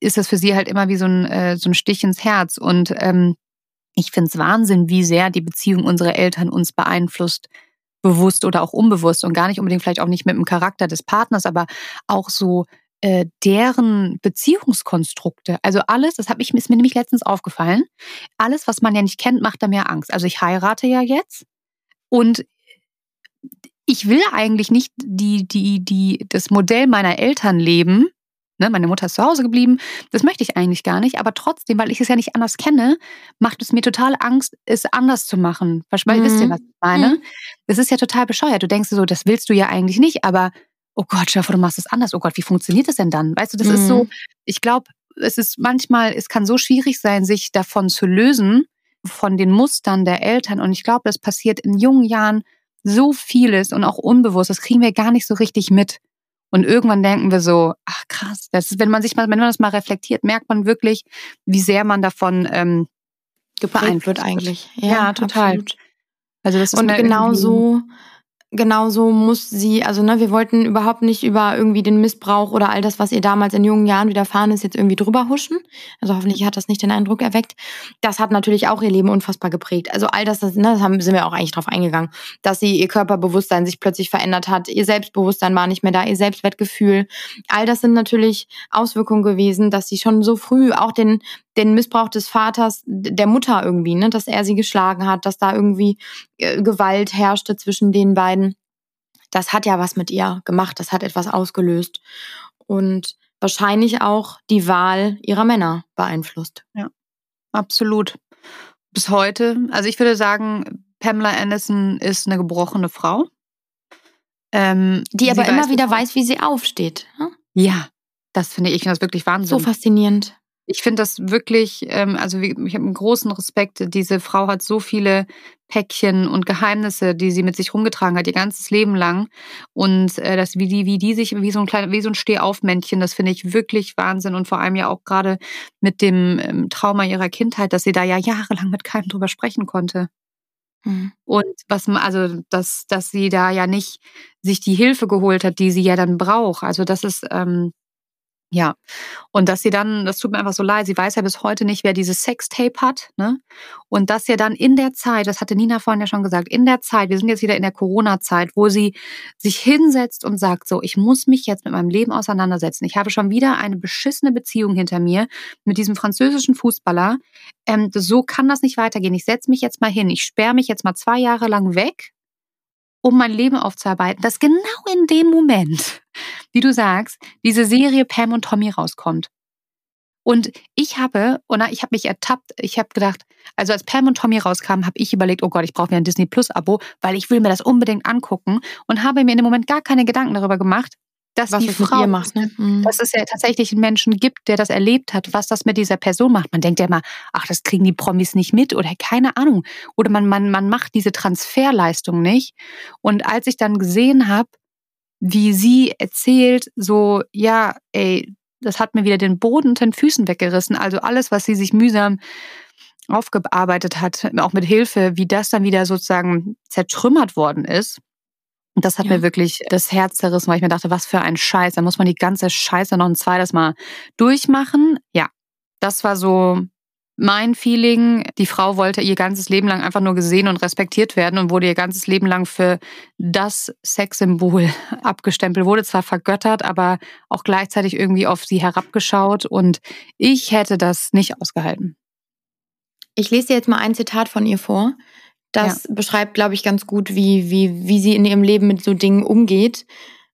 ist das für sie halt immer wie so ein, äh, so ein Stich ins Herz. Und ähm, ich finde es Wahnsinn, wie sehr die Beziehung unserer Eltern uns beeinflusst, bewusst oder auch unbewusst und gar nicht unbedingt vielleicht auch nicht mit dem Charakter des Partners, aber auch so äh, deren Beziehungskonstrukte. Also alles, das hab ich, ist mir nämlich letztens aufgefallen, alles, was man ja nicht kennt, macht da mehr Angst. Also ich heirate ja jetzt und ich will eigentlich nicht die, die, die, das Modell meiner Eltern leben, Ne, meine Mutter ist zu Hause geblieben. Das möchte ich eigentlich gar nicht. Aber trotzdem, weil ich es ja nicht anders kenne, macht es mir total Angst, es anders zu machen. Weil, mhm. wisst ihr, was ich meine? Mhm. Das ist ja total bescheuert. Du denkst so, das willst du ja eigentlich nicht. Aber, oh Gott, Stefan, du machst es anders. Oh Gott, wie funktioniert das denn dann? Weißt du, das mhm. ist so, mhm. ich glaube, es ist manchmal, es kann so schwierig sein, sich davon zu lösen, von den Mustern der Eltern. Und ich glaube, das passiert in jungen Jahren so vieles und auch unbewusst. Das kriegen wir gar nicht so richtig mit. Und irgendwann denken wir so, ach krass, das ist, wenn man sich mal, wenn man das mal reflektiert, merkt man wirklich, wie sehr man davon ähm, beeinflusst wird eigentlich. Ja, ja total. Absolut. Also das ist und genau so genauso muss sie, also ne, wir wollten überhaupt nicht über irgendwie den Missbrauch oder all das, was ihr damals in jungen Jahren widerfahren ist, jetzt irgendwie drüber huschen. Also hoffentlich hat das nicht den Eindruck erweckt. Das hat natürlich auch ihr Leben unfassbar geprägt. Also all das, das, ne, das haben, sind wir auch eigentlich drauf eingegangen, dass sie ihr Körperbewusstsein sich plötzlich verändert hat, ihr Selbstbewusstsein war nicht mehr da, ihr Selbstwertgefühl. All das sind natürlich Auswirkungen gewesen, dass sie schon so früh auch den den Missbrauch des Vaters, der Mutter irgendwie, ne, dass er sie geschlagen hat, dass da irgendwie äh, Gewalt herrschte zwischen den beiden. Das hat ja was mit ihr gemacht, das hat etwas ausgelöst und wahrscheinlich auch die Wahl ihrer Männer beeinflusst. Ja, absolut. Bis heute, also ich würde sagen, Pamela Anderson ist eine gebrochene Frau. Ähm, die aber immer wieder weiß, wie sie aufsteht. Hm? Ja, das finde ich, ich finde das wirklich Wahnsinn. So faszinierend. Ich finde das wirklich, ähm, also ich habe einen großen Respekt. Diese Frau hat so viele Päckchen und Geheimnisse, die sie mit sich rumgetragen hat, ihr ganzes Leben lang. Und äh, das, wie die, wie die sich, wie so ein kleiner, wie so ein Stehaufmännchen, das finde ich wirklich Wahnsinn. Und vor allem ja auch gerade mit dem ähm, Trauma ihrer Kindheit, dass sie da ja jahrelang mit keinem drüber sprechen konnte. Mhm. Und was also dass, dass sie da ja nicht sich die Hilfe geholt hat, die sie ja dann braucht. Also das ist ähm, ja, und dass sie dann, das tut mir einfach so leid, sie weiß ja bis heute nicht, wer dieses Sextape hat, ne? Und dass ja dann in der Zeit, das hatte Nina vorhin ja schon gesagt, in der Zeit, wir sind jetzt wieder in der Corona-Zeit, wo sie sich hinsetzt und sagt, so, ich muss mich jetzt mit meinem Leben auseinandersetzen. Ich habe schon wieder eine beschissene Beziehung hinter mir mit diesem französischen Fußballer. Ähm, so kann das nicht weitergehen. Ich setze mich jetzt mal hin, ich sperre mich jetzt mal zwei Jahre lang weg um mein Leben aufzuarbeiten, dass genau in dem Moment, wie du sagst, diese Serie Pam und Tommy rauskommt. Und ich habe, oder ich habe mich ertappt, ich habe gedacht, also als Pam und Tommy rauskamen, habe ich überlegt, oh Gott, ich brauche mir ein Disney Plus Abo, weil ich will mir das unbedingt angucken und habe mir in dem Moment gar keine Gedanken darüber gemacht, dass was die es Frau, macht. Ne? Mhm. dass es ja tatsächlich einen Menschen gibt, der das erlebt hat, was das mit dieser Person macht. Man denkt ja immer, ach, das kriegen die Promis nicht mit oder keine Ahnung. Oder man, man, man macht diese Transferleistung nicht. Und als ich dann gesehen habe, wie sie erzählt, so, ja, ey, das hat mir wieder den Boden unter den Füßen weggerissen. Also alles, was sie sich mühsam aufgearbeitet hat, auch mit Hilfe, wie das dann wieder sozusagen zertrümmert worden ist. Und das hat Ja. mir wirklich das Herz zerrissen, weil ich mir dachte, was für ein Scheiß. Da muss man die ganze Scheiße noch ein zweites Mal durchmachen. Ja, das war so mein Feeling. Die Frau wollte ihr ganzes Leben lang einfach nur gesehen und respektiert werden und wurde ihr ganzes Leben lang für das Sexsymbol abgestempelt, wurde zwar vergöttert, aber auch gleichzeitig irgendwie auf sie herabgeschaut. Und ich hätte das nicht ausgehalten. Ich lese dir jetzt mal ein Zitat von ihr vor. Das beschreibt, glaube ich, ganz gut, wie, wie, wie sie in ihrem Leben mit so Dingen umgeht.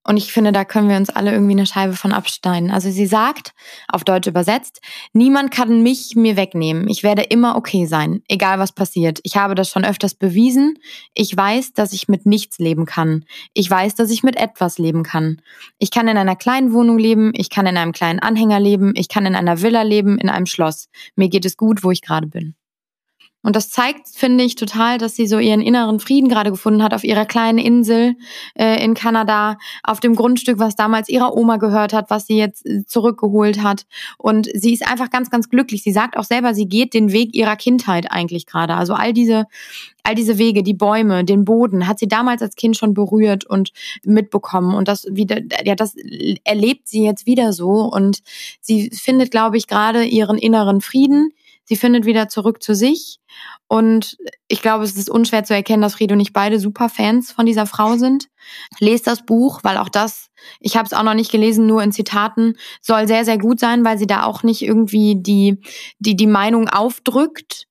Und ich finde, da können wir uns alle irgendwie eine Scheibe von abschneiden. Also sie sagt, auf Deutsch übersetzt, niemand kann mich mir wegnehmen. Ich werde immer okay sein, egal was passiert. Ich habe das schon öfters bewiesen. Ich weiß, dass ich mit nichts leben kann. Ich weiß, dass ich mit etwas leben kann. Ich kann in einer kleinen Wohnung leben. Ich kann in einem kleinen Anhänger leben. Ich kann in einer Villa leben, in einem Schloss. Mir geht es gut, wo ich gerade bin. Und das zeigt, finde ich, total, dass sie so ihren inneren Frieden gerade gefunden hat auf ihrer kleinen Insel äh, in Kanada, auf dem Grundstück, was damals ihrer Oma gehört hat, was sie jetzt äh, zurückgeholt hat. Und sie ist einfach ganz, ganz glücklich. Sie sagt auch selber, sie geht den Weg ihrer Kindheit eigentlich gerade. Also all diese, all diese Wege, die Bäume, den Boden, hat sie damals als Kind schon berührt und mitbekommen. Und das wieder, ja, das erlebt sie jetzt wieder so. Und sie findet, glaube ich, gerade ihren inneren Frieden. Sie findet wieder zurück zu sich. Und ich glaube, es ist unschwer zu erkennen, dass Friede und ich beide super Fans von dieser Frau sind. Lest das Buch, weil auch das, ich habe es auch noch nicht gelesen, nur in Zitaten, soll sehr, sehr gut sein, weil sie da auch nicht irgendwie die, die, die Meinung aufdrückt,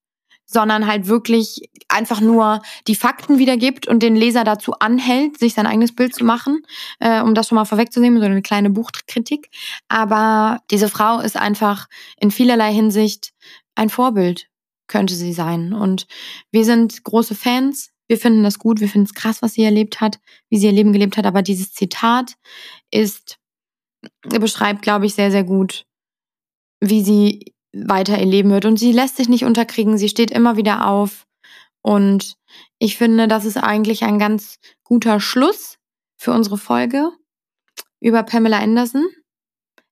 sondern halt wirklich einfach nur die Fakten wiedergibt und den Leser dazu anhält, sich sein eigenes Bild zu machen, äh, um das schon mal vorwegzunehmen, so eine kleine Buchkritik. Aber diese Frau ist einfach in vielerlei Hinsicht ein Vorbild, könnte sie sein. Und wir sind große Fans. Wir finden das gut, wir finden es krass, was sie erlebt hat, wie sie ihr Leben gelebt hat. Aber dieses Zitat ist, beschreibt, glaube ich, sehr, sehr gut, wie sie weiter ihr Leben wird. Und sie lässt sich nicht unterkriegen, sie steht immer wieder auf. Und ich finde, das ist eigentlich ein ganz guter Schluss für unsere Folge über Pamela Anderson.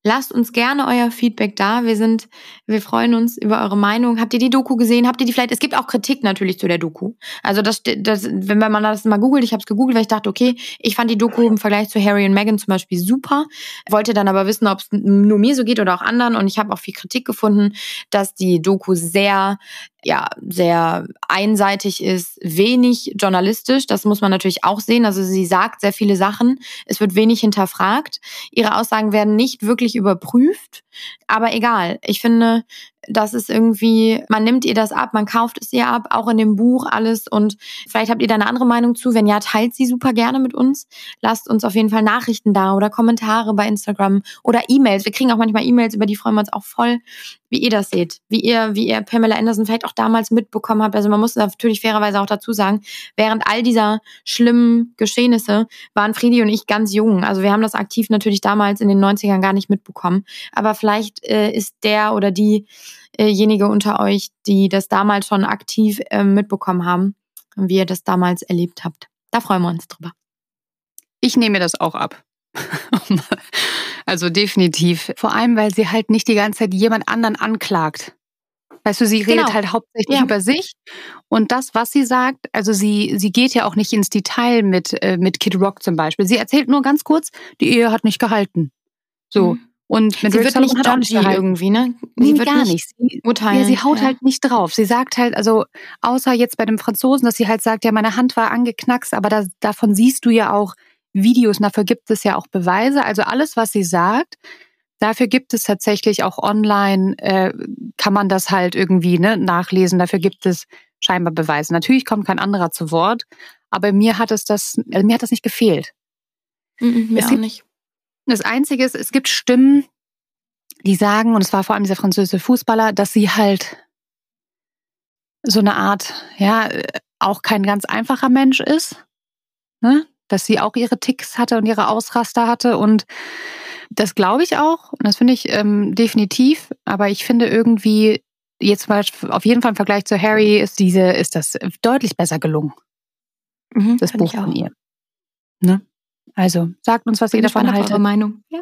Lasst uns gerne euer Feedback da. Wir sind, wir freuen uns über eure Meinung. Habt ihr die Doku gesehen? Habt ihr die vielleicht? Es gibt auch Kritik natürlich zu der Doku. Also das, das wenn man das mal googelt, ich habe es gegoogelt, weil ich dachte, okay, ich fand die Doku im Vergleich zu Harry und Meghan zum Beispiel super. Wollte dann aber wissen, ob es nur mir so geht oder auch anderen. Und ich habe auch viel Kritik gefunden, dass die Doku sehr ja, sehr einseitig ist, wenig journalistisch. Das muss man natürlich auch sehen. Also sie sagt sehr viele Sachen. Es wird wenig hinterfragt. Ihre Aussagen werden nicht wirklich überprüft. Aber egal. Ich finde, das ist irgendwie, man nimmt ihr das ab, man kauft es ihr ab, auch in dem Buch alles. Und vielleicht habt ihr da eine andere Meinung zu. Wenn ja, teilt sie super gerne mit uns. Lasst uns auf jeden Fall Nachrichten da oder Kommentare bei Instagram oder E-Mails. Wir kriegen auch manchmal E-Mails, über die freuen wir uns auch voll, wie ihr das seht. Wie ihr, wie ihr Pamela Anderson vielleicht auch damals mitbekommen habt. Also man muss natürlich fairerweise auch dazu sagen, während all dieser schlimmen Geschehnisse waren Friedi und ich ganz jung. Also wir haben das aktiv natürlich damals in den 90ern gar nicht mitbekommen. Aber vielleicht äh, ist der oder diejenige unter euch, die das damals schon aktiv äh, mitbekommen haben, wie ihr das damals erlebt habt. Da freuen wir uns drüber. Ich nehme mir das auch ab. also definitiv. Vor allem, weil sie halt nicht die ganze Zeit jemand anderen anklagt. Weißt du, sie redet Genau. halt hauptsächlich Ja. über sich und das, was sie sagt, also sie, sie geht ja auch nicht ins Detail mit, äh, mit Kid Rock zum Beispiel. Sie erzählt nur ganz kurz, die Ehe hat nicht gehalten. So. Mhm. Und mit Sie Rick wird nicht gehalten. irgendwie, ne? Nee, Sie wird gar nicht. Sie, urteilen. ja, sie haut ja. halt nicht drauf. Sie sagt halt, also außer jetzt bei dem Franzosen, dass sie halt sagt, ja, meine Hand war angeknackst, aber da, davon siehst du ja auch Videos und dafür gibt es ja auch Beweise. Also alles, was sie sagt, dafür gibt es tatsächlich auch online, äh, kann man das halt irgendwie ne, nachlesen. Dafür gibt es scheinbar Beweise. Natürlich kommt kein anderer zu Wort, aber mir hat es das, also mir hat das nicht gefehlt. Mhm, mir Es auch gibt- nicht. Das Einzige ist, es gibt Stimmen, die sagen, und es war vor allem dieser französische Fußballer, dass sie halt so eine Art, ja, auch kein ganz einfacher Mensch ist. Ne? dass sie auch ihre Ticks hatte und ihre Ausraster hatte. Und das glaube ich auch. Und das finde ich ähm, definitiv. Aber ich finde irgendwie, jetzt mal auf jeden Fall im Vergleich zu Harry, ist diese, ist das deutlich besser gelungen. Mhm, das Buch von ihr. Ne? Also, sagt uns, was Bin ihr davon haltet. Eure Meinung. Ja.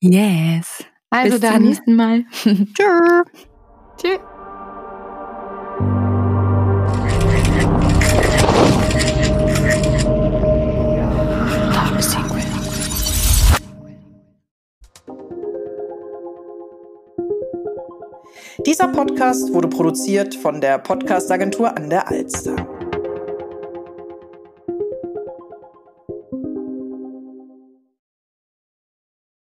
Yes. Also Bis dann. zum nächsten Mal. Tschüss. Tschüss. Dieser Podcast wurde produziert von der Podcastagentur an der Alster.